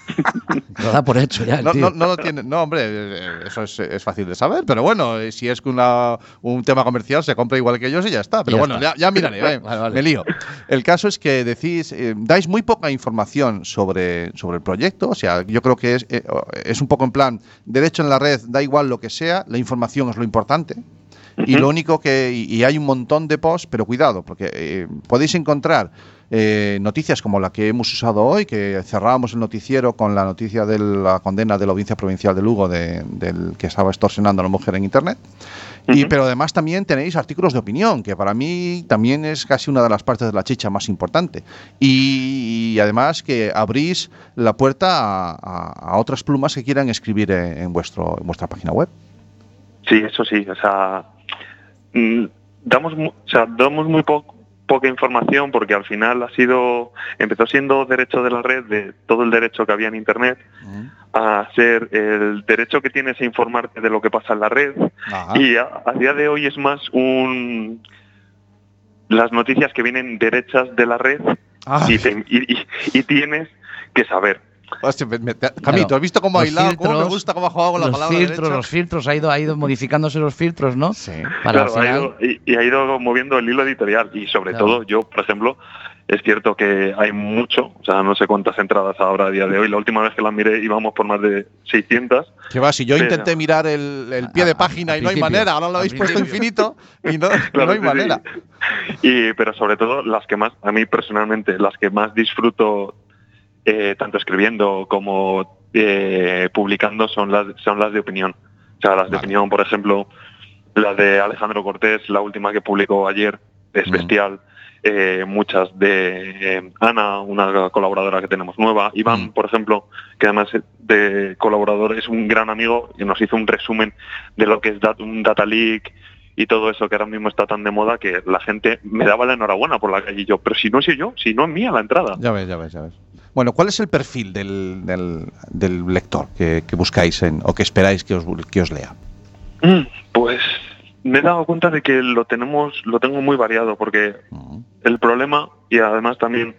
(laughs) Lo da por hecho ya. el No, tío. no, no lo tiene. No, hombre, eh, eso es, es fácil de saber. Pero bueno, eh, si es que una- un tema comercial se compra igual que ellos y ya está. Pero Ya bueno, está. ya, ya miraré. (laughs) eh, Vale, vale. Me lío. El caso es que decís, eh, dais muy poca información sobre, sobre el proyecto. O sea, yo creo que es, eh, es un poco en plan, derecho en la red, da igual lo que sea, la información es lo importante. Y lo único que. Y, y hay un montón de posts, pero cuidado, porque eh, podéis encontrar eh, noticias como la que hemos usado hoy, que cerrábamos el noticiero con la noticia de la condena de la Audiencia Provincial de Lugo de- del que estaba extorsionando a la mujer en Internet. Y, pero además también tenéis artículos de opinión, que para mí también es casi una de las partes de la chicha más importante. Y, y además que abrís la puerta a, a- a otras plumas que quieran escribir en, en vuestro, en vuestra página web. Sí, eso sí, o sea, mm, damos, o sea, damos muy po- poca información porque al final ha sido, empezó siendo derecho de la red, de todo el derecho que había en Internet, a ser el derecho que tienes a informarte de lo que pasa en la red Ajá. y a, a día de hoy es más un las noticias que vienen derechas de la red Ah. y, te- y- y- y tienes que saber. Hostia, me- me- Camito, ¿has visto cómo ha hilado? ¿Cómo me filtros, gusta cómo ha jugado con la los palabra filtros, derecha? los filtros, ha ido, ha ido modificándose los filtros, ¿no? Sí. Para al Claro, ha final- ido- y, y ha ido moviendo el hilo editorial y sobre Claro. todo yo, por ejemplo, es cierto que hay mucho, o sea, no sé cuántas entradas habrá a día de hoy. La última vez que las miré íbamos por más de 600. Que va, si yo Pero- intenté mirar el, el pie de a- página y no hay manera, ahora lo habéis puesto infinito y no, (laughs) Claro, no hay sí, sí. manera. Y, pero sobre todo las que más, a mí personalmente, las que más disfruto eh, tanto escribiendo como eh, publicando son las, son las de opinión. O sea, las de Vale. opinión, por ejemplo, la de Alejandro Cortés, la última que publicó ayer, es bestial. Eh, muchas de eh, Ana, una colaboradora que tenemos nueva, Iván, Mm. por ejemplo, que además de colaborador es un gran amigo y nos hizo un resumen de lo que es dat- un data leak y todo eso que ahora mismo está tan de moda que la gente me daba la enhorabuena por la calle y yo, pero si no soy yo, si no es mía la entrada. Ya ves, ya ves, ya ves. Bueno, ¿cuál es el perfil del, del- del lector que, que buscáis en, o que esperáis que os, que os lea? Mm, Pues me he dado cuenta de que lo tenemos, lo tengo muy variado, porque el problema, y además también,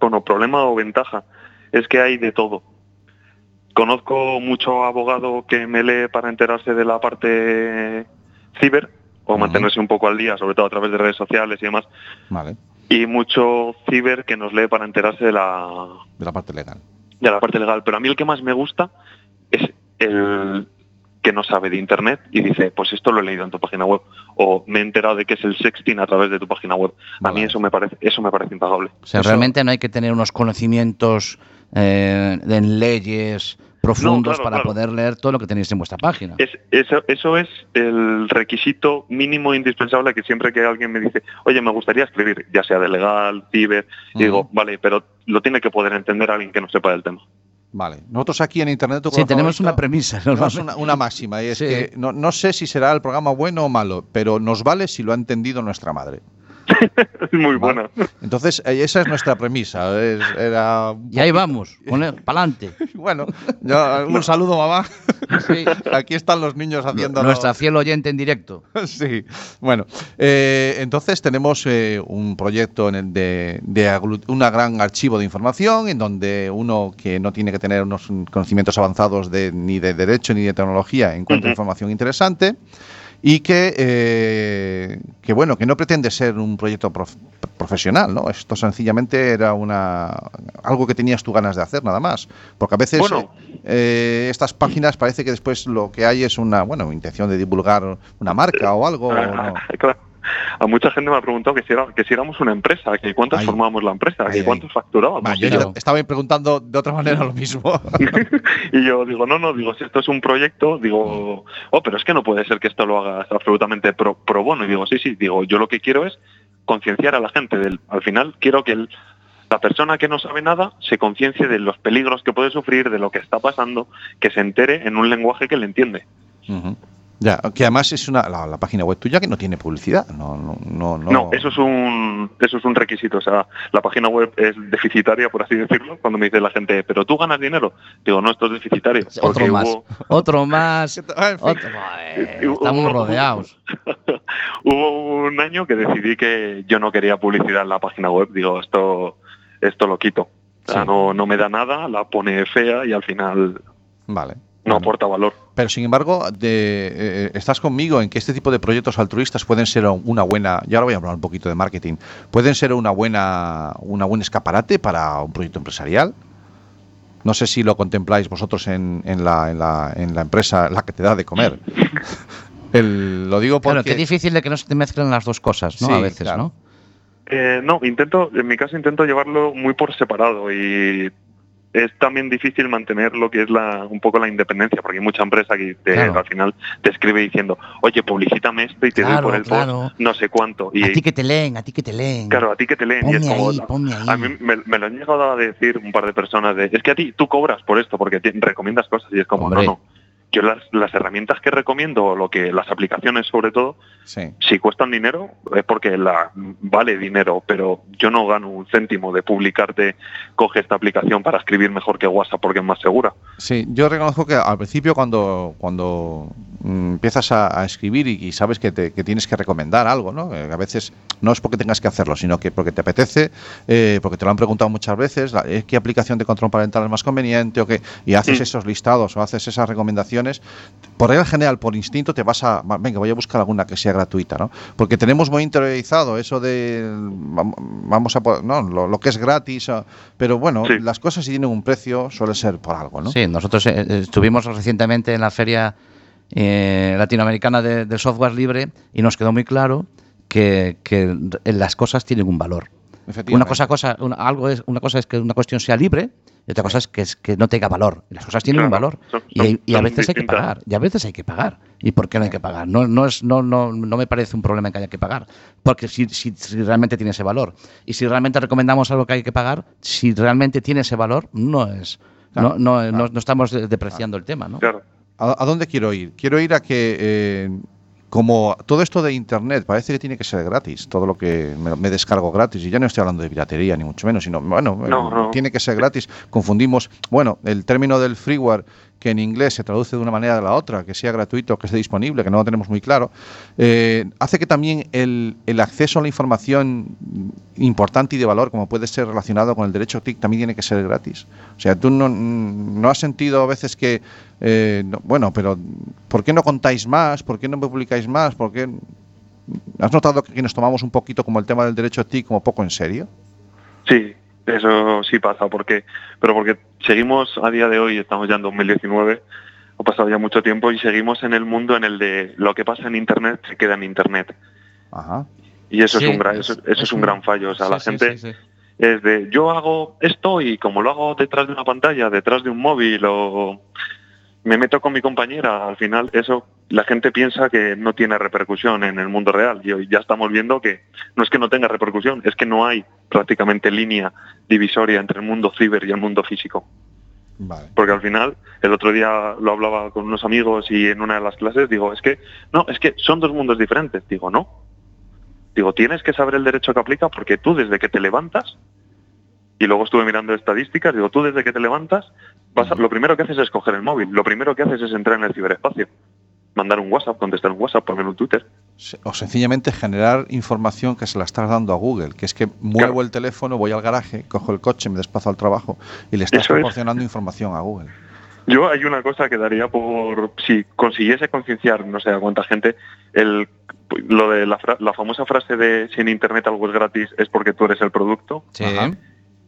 bueno, problema o ventaja, es que hay de todo. Conozco mucho abogado que me lee para enterarse de la parte ciber o mantenerse un poco al día, sobre todo a través de redes sociales y demás, Vale, y mucho ciber que nos lee para enterarse de la, de la parte legal. de la parte legal. Pero a mí el que más me gusta es el que no sabe de internet y dice, pues esto lo he leído en tu página web o me he enterado de que es el sexting a través de tu página web. A mí eso me parece eso me parece impagable. O sea, Eso- realmente no hay que tener unos conocimientos eh, en leyes profundos claro, para claro. poder leer todo lo que tenéis en vuestra página. Es, eso, eso es el requisito mínimo indispensable que siempre que alguien me dice, oye, me gustaría escribir, ya sea de legal, ciber, y digo, Ujú. vale, pero lo tiene que poder entender alguien que no sepa del tema. Vale, nosotros aquí en Internet... Sí, tenemos favorito, una premisa. tenemos una, una máxima y es Sí. que no, no sé si será el programa bueno o malo, pero nos vale si lo ha entendido nuestra madre. (laughs) Es muy buena. Entonces, eh, esa es nuestra premisa. es- era... Y ahí vamos, para adelante. (laughs) Bueno, yo- (laughs) un saludo, mamá. Aquí están los niños haciendo Nuestra fiel oyente en directo. Sí, bueno, eh, entonces tenemos eh, un proyecto en el de, de una gran archivo de información en donde uno que no tiene que tener unos conocimientos avanzados de, ni de derecho ni de tecnología encuentra Ujú. información interesante y que, eh, que bueno, que no pretende ser un proyecto prof- profesional, ¿no? Esto sencillamente era una algo que tenías tú ganas de hacer nada más, porque a veces Bueno. eh, estas páginas parece que después lo que hay es una, bueno, intención de divulgar una marca o algo, ¿o no? (laughs) Claro. A mucha gente me ha preguntado que si, era- que si éramos una empresa, que cuántos Ay. formábamos la empresa, Ay, que cuántos facturábamos. Va, yo estaba preguntando de otra manera lo mismo. (laughs) y yo digo, no, no, digo, si esto es un proyecto, digo, oh, pero es que no puede ser que esto lo hagas absolutamente pro, pro bono. Y digo, sí, sí, digo, yo lo que quiero es concienciar a la gente del, al final quiero que el- la persona que no sabe nada se conciencie de los peligros que puede sufrir, de lo que está pasando, que se entere en un lenguaje que le entiende. Ya, que además es una la, la página web tuya que no tiene publicidad. No, no, no. No, No, eso es un eso es un requisito. O sea, la página web es deficitaria, por así decirlo. Cuando me dice la gente, pero tú ganas dinero, digo, no, esto es deficitario. (laughs) Otro más. (laughs) hubo- Otro más. Otro- Estamos rodeados. (laughs) Hubo un año que decidí que yo no quería publicidad en la página web. Digo, esto, esto lo quito. O sea, Sí. no, no me da nada, la pone fea y al final Vale. No Bueno. aporta valor. Pero sin embargo, de- eh, estás conmigo en que este tipo de proyectos altruistas pueden ser una buena, y ahora voy a hablar un poquito de marketing, pueden ser una buena, una buena escaparate para un proyecto empresarial. No sé si lo contempláis vosotros en, en la, en, la, en la empresa la que te da de comer. (laughs) El- lo digo porque Claro, qué difícil de que no se te mezclen las dos cosas, ¿no? Sí, a veces, claro. ¿no? Eh, no, intento, en mi caso intento llevarlo muy por separado y es también difícil mantener lo que es la, un poco la independencia, porque hay mucha empresa que te- Claro. al final te escribe diciendo, oye, publicítame esto y te doy Claro, por el claro. post no sé cuánto. Y a ti que te leen, a ti que te leen. claro, a ti que te leen y Ponme es como, ahí, ponme ahí. a mí me, me lo han llegado a decir un par de personas de, es que a ti tú cobras por esto porque te recomiendas cosas y es como, Hombre. no, no. Yo las, las herramientas que recomiendo, lo que las aplicaciones sobre todo, sí. si cuestan dinero es porque la vale dinero, pero yo no gano un céntimo de publicarte, coge esta aplicación para escribir mejor que WhatsApp porque es más segura. Sí, yo reconozco que al principio cuando, cuando mm, empiezas a, a escribir y, y sabes que, te- que tienes que recomendar algo, ¿no? Eh, a veces no es porque tengas que hacerlo, sino que porque te apetece, eh, porque te lo han preguntado muchas veces, la- eh, qué aplicación de control parental es más conveniente o qué, y haces esos listados o haces esas recomendaciones, por regla general, por instinto, te vas a, venga, voy a buscar alguna que sea gratuita, ¿no? Porque tenemos muy interiorizado eso de, vam- vamos a, no, lo, lo que es gratis, ah, pero bueno, Sí. las cosas si tienen un precio suele ser por algo, ¿no? Sí, nosotros eh, eh, estuvimos recientemente en la feria eh, latinoamericana de- software libre y nos quedó muy claro que, que las cosas tienen un valor. Una Efectivamente. cosa, cosa, una, algo es, una cosa es que una cuestión sea libre y otra cosa es que, es que no tenga valor. Las cosas tienen un valor. son- y, hay- y a veces hay que pagar. Y a veces hay que pagar. ¿Y por qué no hay que pagar? No, no, es, no, no, no me parece un problema que haya que pagar. Porque si, si, si realmente tiene ese valor. Y si realmente recomendamos algo que hay que pagar, si realmente tiene ese valor, no es. Claro, no, no, claro. no, no estamos de- depreciando el tema, ¿no? Claro. ¿A, a dónde quiero ir? Quiero ir a que, eh, como todo esto de Internet parece que tiene que ser gratis, todo lo que me, me descargo gratis, y ya no estoy hablando de piratería ni mucho menos, sino, bueno, No, eh, no. tiene que ser gratis. Confundimos, bueno, el término del freeware, que en inglés se traduce de una manera de la otra, que sea gratuito, que esté disponible, que no lo tenemos muy claro, eh, hace que también el, el acceso a la información importante y de valor, como puede ser relacionado con el derecho TIC, también tiene que ser gratis. O sea, tú no, no has sentido a veces que, eh, no- bueno, pero ¿por qué no contáis más? ¿Por qué no publicáis más? ¿Por qué? ¿Has notado que nos tomamos un poquito como el tema del derecho TIC como poco en serio? Sí, eso sí pasa, porque, pero porque seguimos a día de hoy, estamos ya en 2019, ha pasado ya mucho tiempo y seguimos en el mundo en el de lo que pasa en Internet se queda en Internet. Ajá. Y eso Sí, es un gran, es- eso, eso es, es un gran fallo. O sea, Sí, la sí, gente sí, sí. es de yo hago esto y como lo hago detrás de una pantalla, detrás de un móvil o me meto con mi compañera, al final eso la gente piensa que no tiene repercusión en el mundo real y hoy ya estamos viendo que no es que no tenga repercusión, es que no hay prácticamente línea divisoria entre el mundo ciber y el mundo físico. Vale. Porque al final, el otro día lo hablaba con unos amigos y en una de las clases digo, es que, no, es que son dos mundos diferentes. Digo, no. Digo, tienes que saber el derecho que aplica porque tú desde que te levantas, y luego estuve mirando estadísticas, digo, tú desde que te levantas, vas a- lo primero que haces es coger el móvil, lo primero que haces es entrar en el ciberespacio, mandar un WhatsApp, contestar un WhatsApp, poner un Twitter. O sencillamente generar información que se la estás dando a Google, que es que muevo Claro. el teléfono, voy al garaje, cojo el coche, me desplazo al trabajo y le estás Eso es. proporcionando información a Google. Yo hay una cosa que daría por si consiguiese concienciar, no sé a cuánta gente, el lo de la, fra- la famosa frase de si en internet algo es gratis es porque tú eres el producto. Sí. Ajá.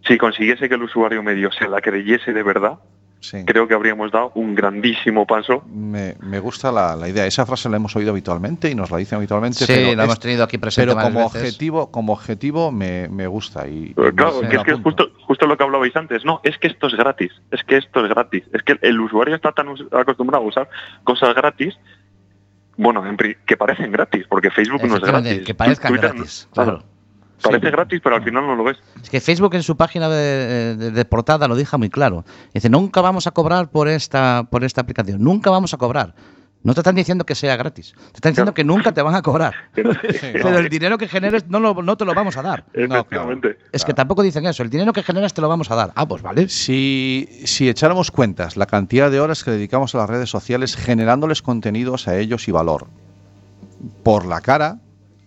Si consiguiese que el usuario medio se la creyese de verdad, Sí. creo que habríamos dado un grandísimo paso. Me, me gusta la, la idea. Esa frase la hemos oído habitualmente y nos la dicen habitualmente. Sí, pero la es- hemos tenido aquí presente Pero como veces. objetivo, como objetivo me, me gusta. Y, Pero y claro, me que es que justo, justo lo que hablabais antes. No, es que esto es gratis. Es que esto es gratis. Es que el usuario está tan acostumbrado a usar cosas gratis, bueno, en pri- que parecen gratis, porque Facebook no es gratis. que parezcan Twitter gratis, claro. Parece Sí. gratis, pero al final no lo ves. Es que Facebook en su página de, de- de portada lo deja muy claro. Dice, nunca vamos a cobrar por esta, por esta aplicación, nunca vamos a cobrar. No te están diciendo que sea gratis. Te están diciendo que nunca te van a cobrar. (laughs) Pero- Pero el dinero que generes no, lo- no te lo vamos a dar. (laughs) Efectivamente. Es que tampoco dicen eso. El dinero que generas te lo vamos a dar. Ah, pues vale. Si, si echáramos cuentas la cantidad de horas que dedicamos a las redes sociales generándoles contenidos a ellos y valor, por la cara,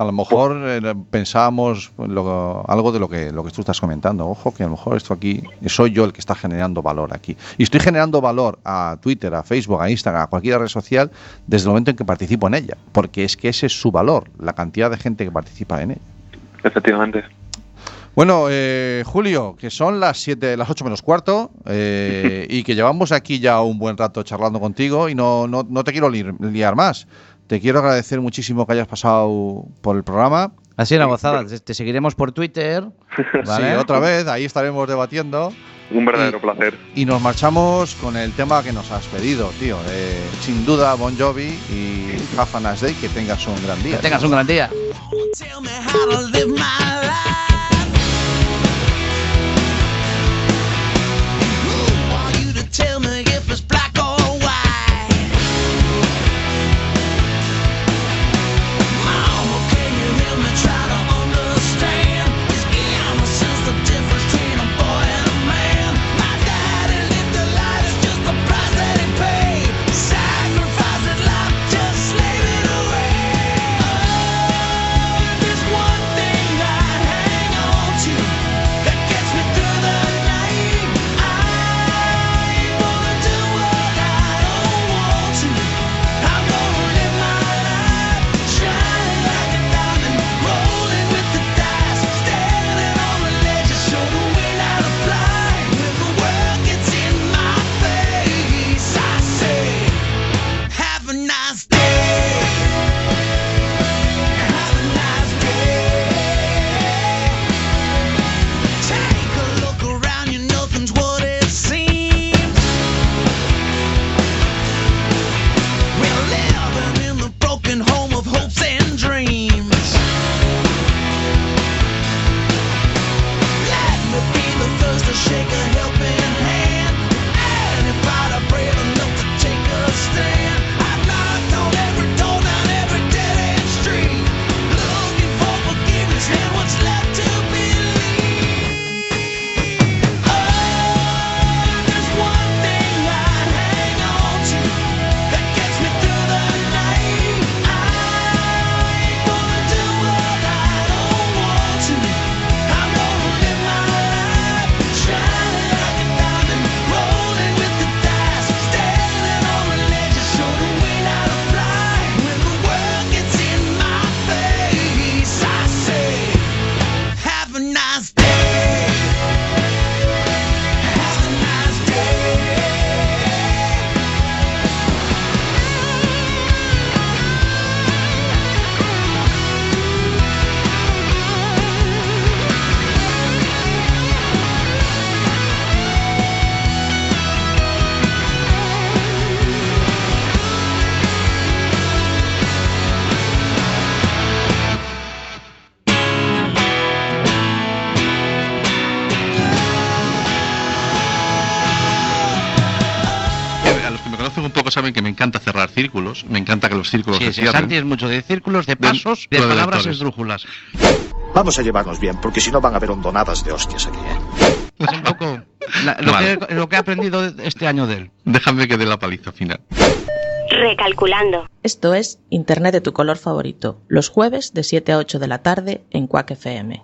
a lo mejor eh, pensábamos lo- algo de lo que, lo que tú estás comentando. Ojo, que a lo mejor esto aquí, soy yo el que está generando valor aquí. Y estoy generando valor a Twitter, a Facebook, a Instagram, a cualquier red social desde el momento en que participo en ella. Porque es que ese es su valor, la cantidad de gente que participa en ella. Efectivamente. Bueno, eh, Julio, que son las 7, las 8 menos cuarto eh, (laughs) y que llevamos aquí ya un buen rato charlando contigo y no, no, no te quiero li- liar más. Te quiero agradecer muchísimo que hayas pasado por el programa. Ha sido una gozada. Te, te seguiremos por Twitter. (laughs) ¿vale? Sí, otra vez, ahí estaremos debatiendo. Un verdadero Y- placer. Y nos marchamos con el tema que nos has pedido, tío. Eh, sin duda, Bon Jovi y Have a Nice Day, que tengas un gran día. Que tengas un gran día. Saben que me encanta cerrar círculos, me encanta que los círculos Sí, se sí, cierren. Santi es mucho de círculos, de pasos, de de palabras esdrújulas. Vamos a llevarnos bien, porque si no van a haber hondonadas de hostias aquí, ¿eh? Es un poco la- lo, Vale. que, lo que he aprendido este año de él. Déjame que dé la paliza final. Recalculando. Esto es Internet de tu color favorito, los jueves de 7 a 8 de la tarde en Quack FM.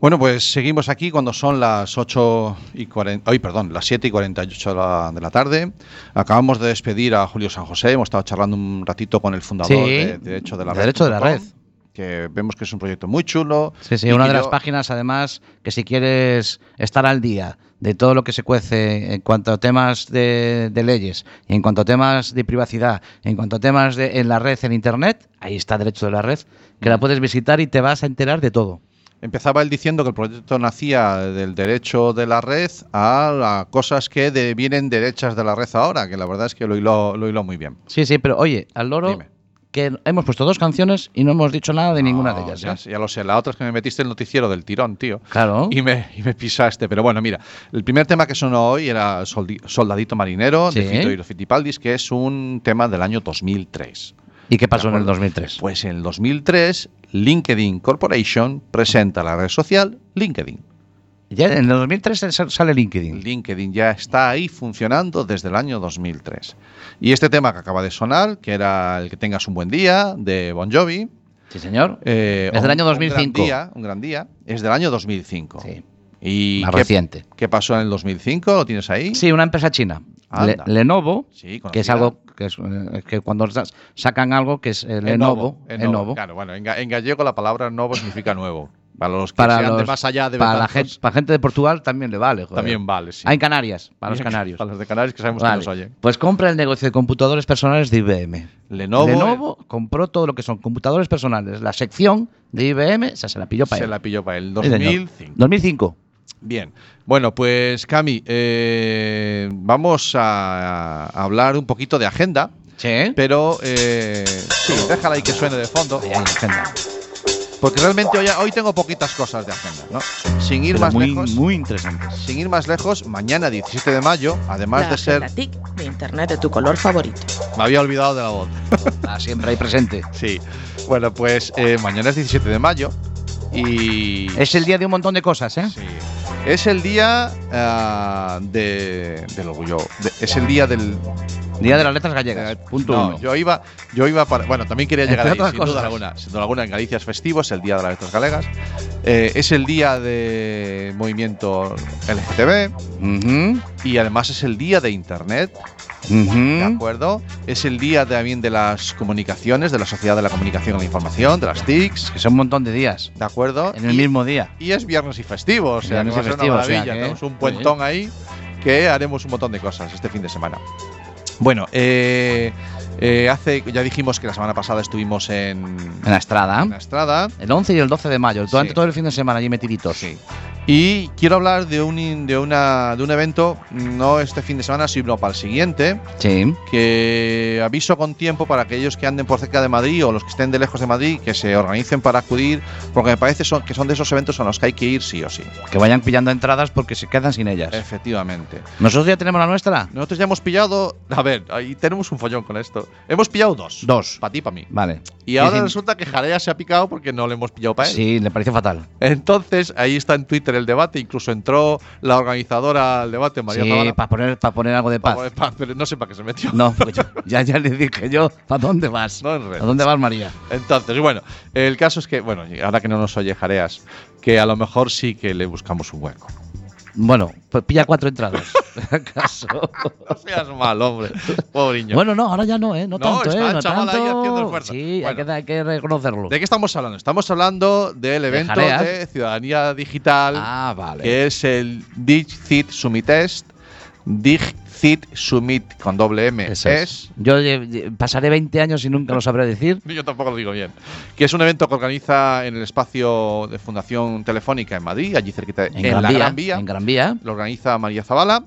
Bueno, pues seguimos aquí cuando son las 8 y 40, ay, perdón, las 7 y 48 de la, de la tarde. Acabamos de despedir a Julio San José, hemos estado charlando un ratito con el fundador Sí, de Derecho de la de Derecho de la Red. Que vemos que es un proyecto muy chulo. Sí, sí, una de las páginas, además, que si quieres estar al día de todo lo que se cuece en cuanto a temas de, de leyes, en cuanto a temas de privacidad, en cuanto a temas de, en la red, en Internet, ahí está Derecho de la Red, que la puedes visitar y te vas a enterar de todo. Empezaba él diciendo que el proyecto nacía del derecho de la red a las cosas que de- vienen derechas de la red ahora, que la verdad es que lo hiló, lo hiló muy bien. Sí, sí, pero oye, al loro, Dime. que hemos puesto dos canciones y no hemos dicho nada de ninguna de No, ellas. Ya, ¿eh? ya lo sé. La otra es que me metiste el noticiero del tirón, tío. Claro. Y me, y me pisaste. Pero bueno, mira, el primer tema que sonó hoy era Soldadito Marinero de. Fito y los Fitipaldis, que es un tema del año 2003. ¿Y qué pasó en el acuerdo. 2003? Pues en el 2003, LinkedIn Corporation presenta la red social LinkedIn. Ya en el 2003 sal- sale LinkedIn. LinkedIn ya está ahí funcionando desde el año 2003. Y este tema que acaba de sonar, que era el que tengas un buen día, de Bon Jovi. Sí, señor. eh, Es del un- año Un 2005. gran día, un gran día. Es del año 2005. Sí. ¿Y Más qué, reciente. qué pasó en el 2005? ¿Lo tienes ahí? Sí, una empresa china. Le-. Lenovo, Sí, que es algo que es eh, que cuando sa- sacan algo que es eh, Lenovo, Lenovo, Claro, bueno, en, en gallego la palabra novo significa nuevo. Para los que para sean de los- más allá de para la gente, para gente de Portugal también le vale. joder. también vale, sí. Ah, en Canarias, para los canarios. Para los de Canarias que sabemos Vale. que nos oyen. Pues compra el negocio de computadores personales de IBM. Lenovo, Lenovo compró todo lo que son computadores personales. La sección de IBM, o sea, se la pilló para se él. la pilló para él. Sí, señor. 2005. 2005. Bien. Bueno, pues Cami, eh, vamos a, a hablar un poquito de agenda, Sí. pero eh, sí, déjala ahí que suene de fondo, agenda. porque realmente hoy, hoy tengo poquitas cosas de agenda, ¿no? Sin ir Pero más muy, lejos, muy interesante. sin ir más lejos, mañana 17 de mayo, además La de ser, TIC de Internet de tu color favorito. me había olvidado de la voz. Está siempre ahí presente. (laughs) Sí. Bueno, pues eh, mañana es 17 de mayo y Es el día de un montón de cosas, ¿eh? Sí. Es el día ah, de, del orgullo. de- es el día del. Día de las letras gallegas. Punto no, uno. yo iba, yo iba para. Bueno, también quería llegar Entre ahí, sin duda alguna. Sin duda alguna, en Galicia es festivo, es el día de las letras galegas. Eh, es el día del movimiento LGTB y además es el día de Internet, ¿de acuerdo? Es el día también de las comunicaciones, de la sociedad de la comunicación y la información, de las TICs, Que son un montón de días. ¿de acuerdo? En el Y- mismo día. Y es viernes y festivo, o sea, Viernes que y festivo, una o sea maravilla. que- Tenemos un puentón ahí que haremos un montón de cosas este fin de semana. Bueno, eh, eh, hace, ya dijimos que la semana pasada estuvimos en, En la Estrada. en la Estrada. El 11 y el 12 de mayo. Durante Sí. todo el fin de semana allí metiditos. Sí. Y quiero hablar de un, de, una, de un evento, no este fin de semana, sino para el siguiente, Sí. que aviso con tiempo para aquellos que anden por cerca de Madrid o los que estén de lejos de Madrid, que se organicen para acudir, porque me parece son, que son de esos eventos a los que hay que ir sí o sí. Que vayan pillando entradas porque se quedan sin ellas. Efectivamente. ¿Nosotros ya tenemos la nuestra? Nosotros ya hemos pillado. A ver, ahí tenemos un follón con esto. Hemos pillado dos. Dos. Para ti para mí. Vale. Y ahora resulta que Jarea se ha picado porque no le hemos pillado para él. Sí, le pareció fatal. Entonces, ahí está en Twitter el debate. Incluso entró la organizadora al debate, María sí, Zavala. para poner, para poner algo de paz. Pa- pa- pero no sé para qué se metió. No, yo- ya, ya le dije yo, ¿a dónde vas? No. ¿A dónde vas, María? Entonces, bueno, el caso es que, bueno, ahora que no nos oye Jareas, que a lo mejor sí que le buscamos un hueco. Bueno, pues pilla cuatro entradas. (laughs) (laughs) ¿Acaso? No seas mal, hombre. Pobreño. bueno, no, ahora ya no, ¿eh? No, No, tanto, está ¿eh? No chaval ahí tanto. haciendo esfuerzo. Sí, hay, que, hay que reconocerlo. ¿De qué estamos hablando? Estamos hablando del evento de ciudadanía digital. Ah, vale. que es el DigCit Summit Test. DigCit Summit con doble M es. es. Yo eh, pasaré 20 años y nunca lo sabré decir. (laughs) Yo tampoco lo digo bien. Que es un evento que organiza en el espacio de Fundación Telefónica en Madrid, allí cerquita, En, en, Gran, la Vía, Gran Vía. En Gran Vía. Lo organiza María Zavala.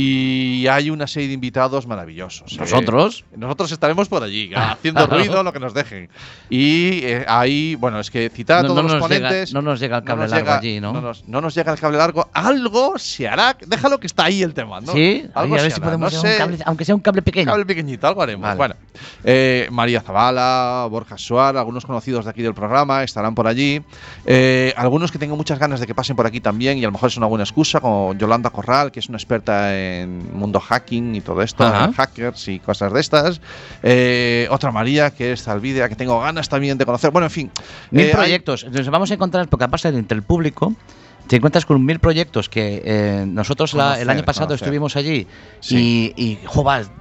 Y hay una serie de invitados maravillosos. ¿eh? Nosotros. Nosotros estaremos por allí, (laughs) haciendo ruido lo que nos dejen. Y eh, ahí, bueno, es que citar a No- todos no los nos llega- ponentes. no nos llega el cable nos largo llega- allí, ¿no? No nos, no nos llega el cable largo. Algo se hará. Déjalo que está ahí el tema, ¿no? Sí, algo a se ver si hará, podemos no hacer un cable, aunque sea un cable pequeño. Cable pequeñito, algo haremos. Vale. Bueno, eh, María Zavala, Borja Suar, algunos conocidos de aquí del programa estarán por allí. Eh, algunos que tengo muchas ganas de que pasen por aquí también y a lo mejor es una buena excusa, como Yolanda Corral, que es una experta en mundo hacking y todo esto, Ajá. hackers y cosas de estas. Eh, otra María, que es Zalvidea, que tengo ganas también de conocer. Bueno, en fin. Mil eh, hay- proyectos. Nos vamos a encontrar, porque aparte entre el público, te encuentras con mil proyectos que eh, nosotros la- el año pasado conocer. estuvimos allí Sí. y, y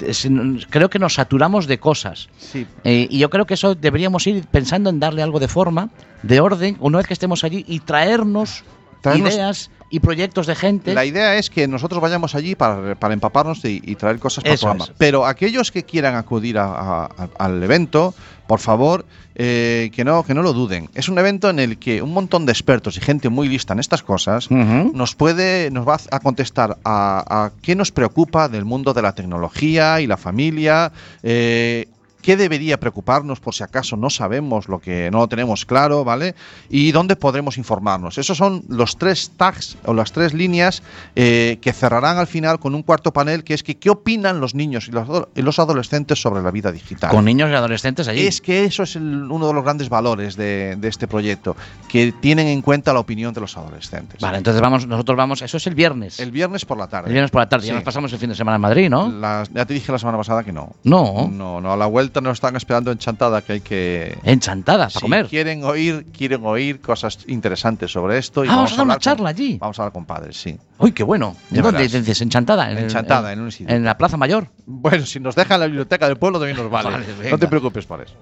es- creo que nos saturamos de cosas. Sí, Eh, y yo creo que eso deberíamos ir pensando en darle algo de forma, de orden, una vez que estemos allí y traernos, Traernos- ideas y proyectos de gente. La idea es que nosotros vayamos allí para, para empaparnos y, y traer cosas para el programa. es. Pero aquellos que quieran acudir a- a- a- al evento, por favor, eh, que, no, que no lo duden. Es un evento en el que un montón de expertos y gente muy lista en estas cosas nos puede, nos va a contestar a, a qué nos preocupa del mundo de la tecnología y la familia. eh, qué debería preocuparnos por si acaso no sabemos lo que no lo tenemos claro, ¿vale? Y dónde podremos informarnos. Esos son los tres tags o las tres líneas eh, que cerrarán al final con un cuarto panel que es que qué opinan los niños y los, ado- y los adolescentes sobre la vida digital. Con niños y adolescentes allí. Es que eso es el- uno de los grandes valores de, de este proyecto, que tienen en cuenta la opinión de los adolescentes. Vale, entonces vamos, nosotros vamos, eso es el viernes. El viernes por la tarde. El viernes por la tarde. Ya nos pasamos el fin de semana en Madrid, ¿no? Ya te dije la semana pasada que no. No. No, no, a la vuelta nos están esperando en Chantada, que hay que... Enchantada, para Si comer. quieren oír, quieren oír cosas interesantes sobre esto. Y Ah, vamos a dar una con- charla allí. Vamos a hablar con padres, sí. Uy, qué bueno. ¿En dónde dices? Enchantada. En, Enchantada, en un sitio. En la Plaza Mayor. Bueno, si nos dejan la biblioteca del pueblo también nos vale. (laughs) No te preocupes por eso.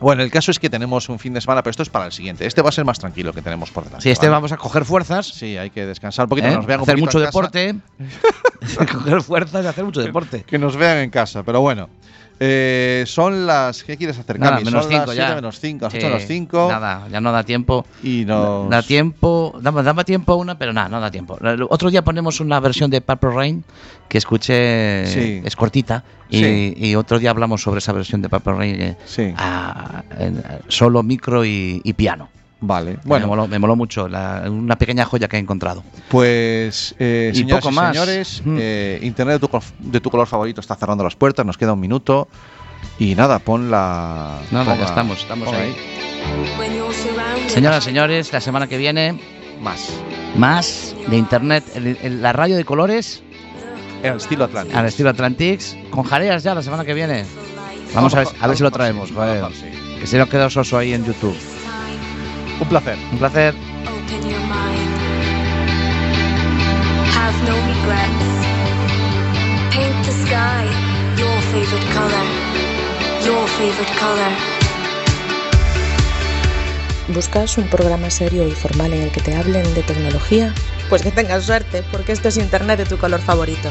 Bueno, el caso es que tenemos un fin de semana, pero esto es para el siguiente. Este va a ser más tranquilo que tenemos por delante. Sí, este ¿vale? vamos a coger fuerzas. Sí, hay que descansar un poquito, ¿eh? nos vean hacer mucho en deporte. (laughs) (laughs) coger fuerzas y hacer mucho deporte. Que nos vean en casa, pero bueno. Eh, son las. ¿Qué quieres hacer, Nada, Cami? menos son las 5 siete ya. menos 5, las Sí, 8 menos 5. Nada, ya no da tiempo. Y nos. Da tiempo, dame, dame tiempo una, pero nada, no da tiempo. Otro día ponemos una versión de Purple Rain que escuché, Sí. es cortita, y, Sí. y otro día hablamos sobre esa versión de Purple Rain, eh, Sí. a- en- solo micro y, y piano. Vale. me, Bueno, moló, me moló mucho, la- una pequeña joya que he encontrado. pues. Eh, Y poco y más. señores, Mm. eh, Internet de tu, col- de tu color favorito está cerrando las puertas. Nos queda un minuto. Y nada, pon la. Nada, ya estamos, estamos ahí. Surrounded Señoras y señores, la semana que viene, Más. más de internet, el- el- la radio de colores En el estilo Atlántico. al estilo Atlantics, con jareas ya la semana que viene. Vamos a ver, a ver si lo traemos, joder. Que se nos queda soso ahí en YouTube. Un placer. Un placer. Open your mind. Have no regrets. Paint the sky your favorite color. Your favorite color. ¿Buscas un programa serio y formal en el que te hablen de tecnología? Pues que tengas suerte, porque esto es Internet de tu color favorito.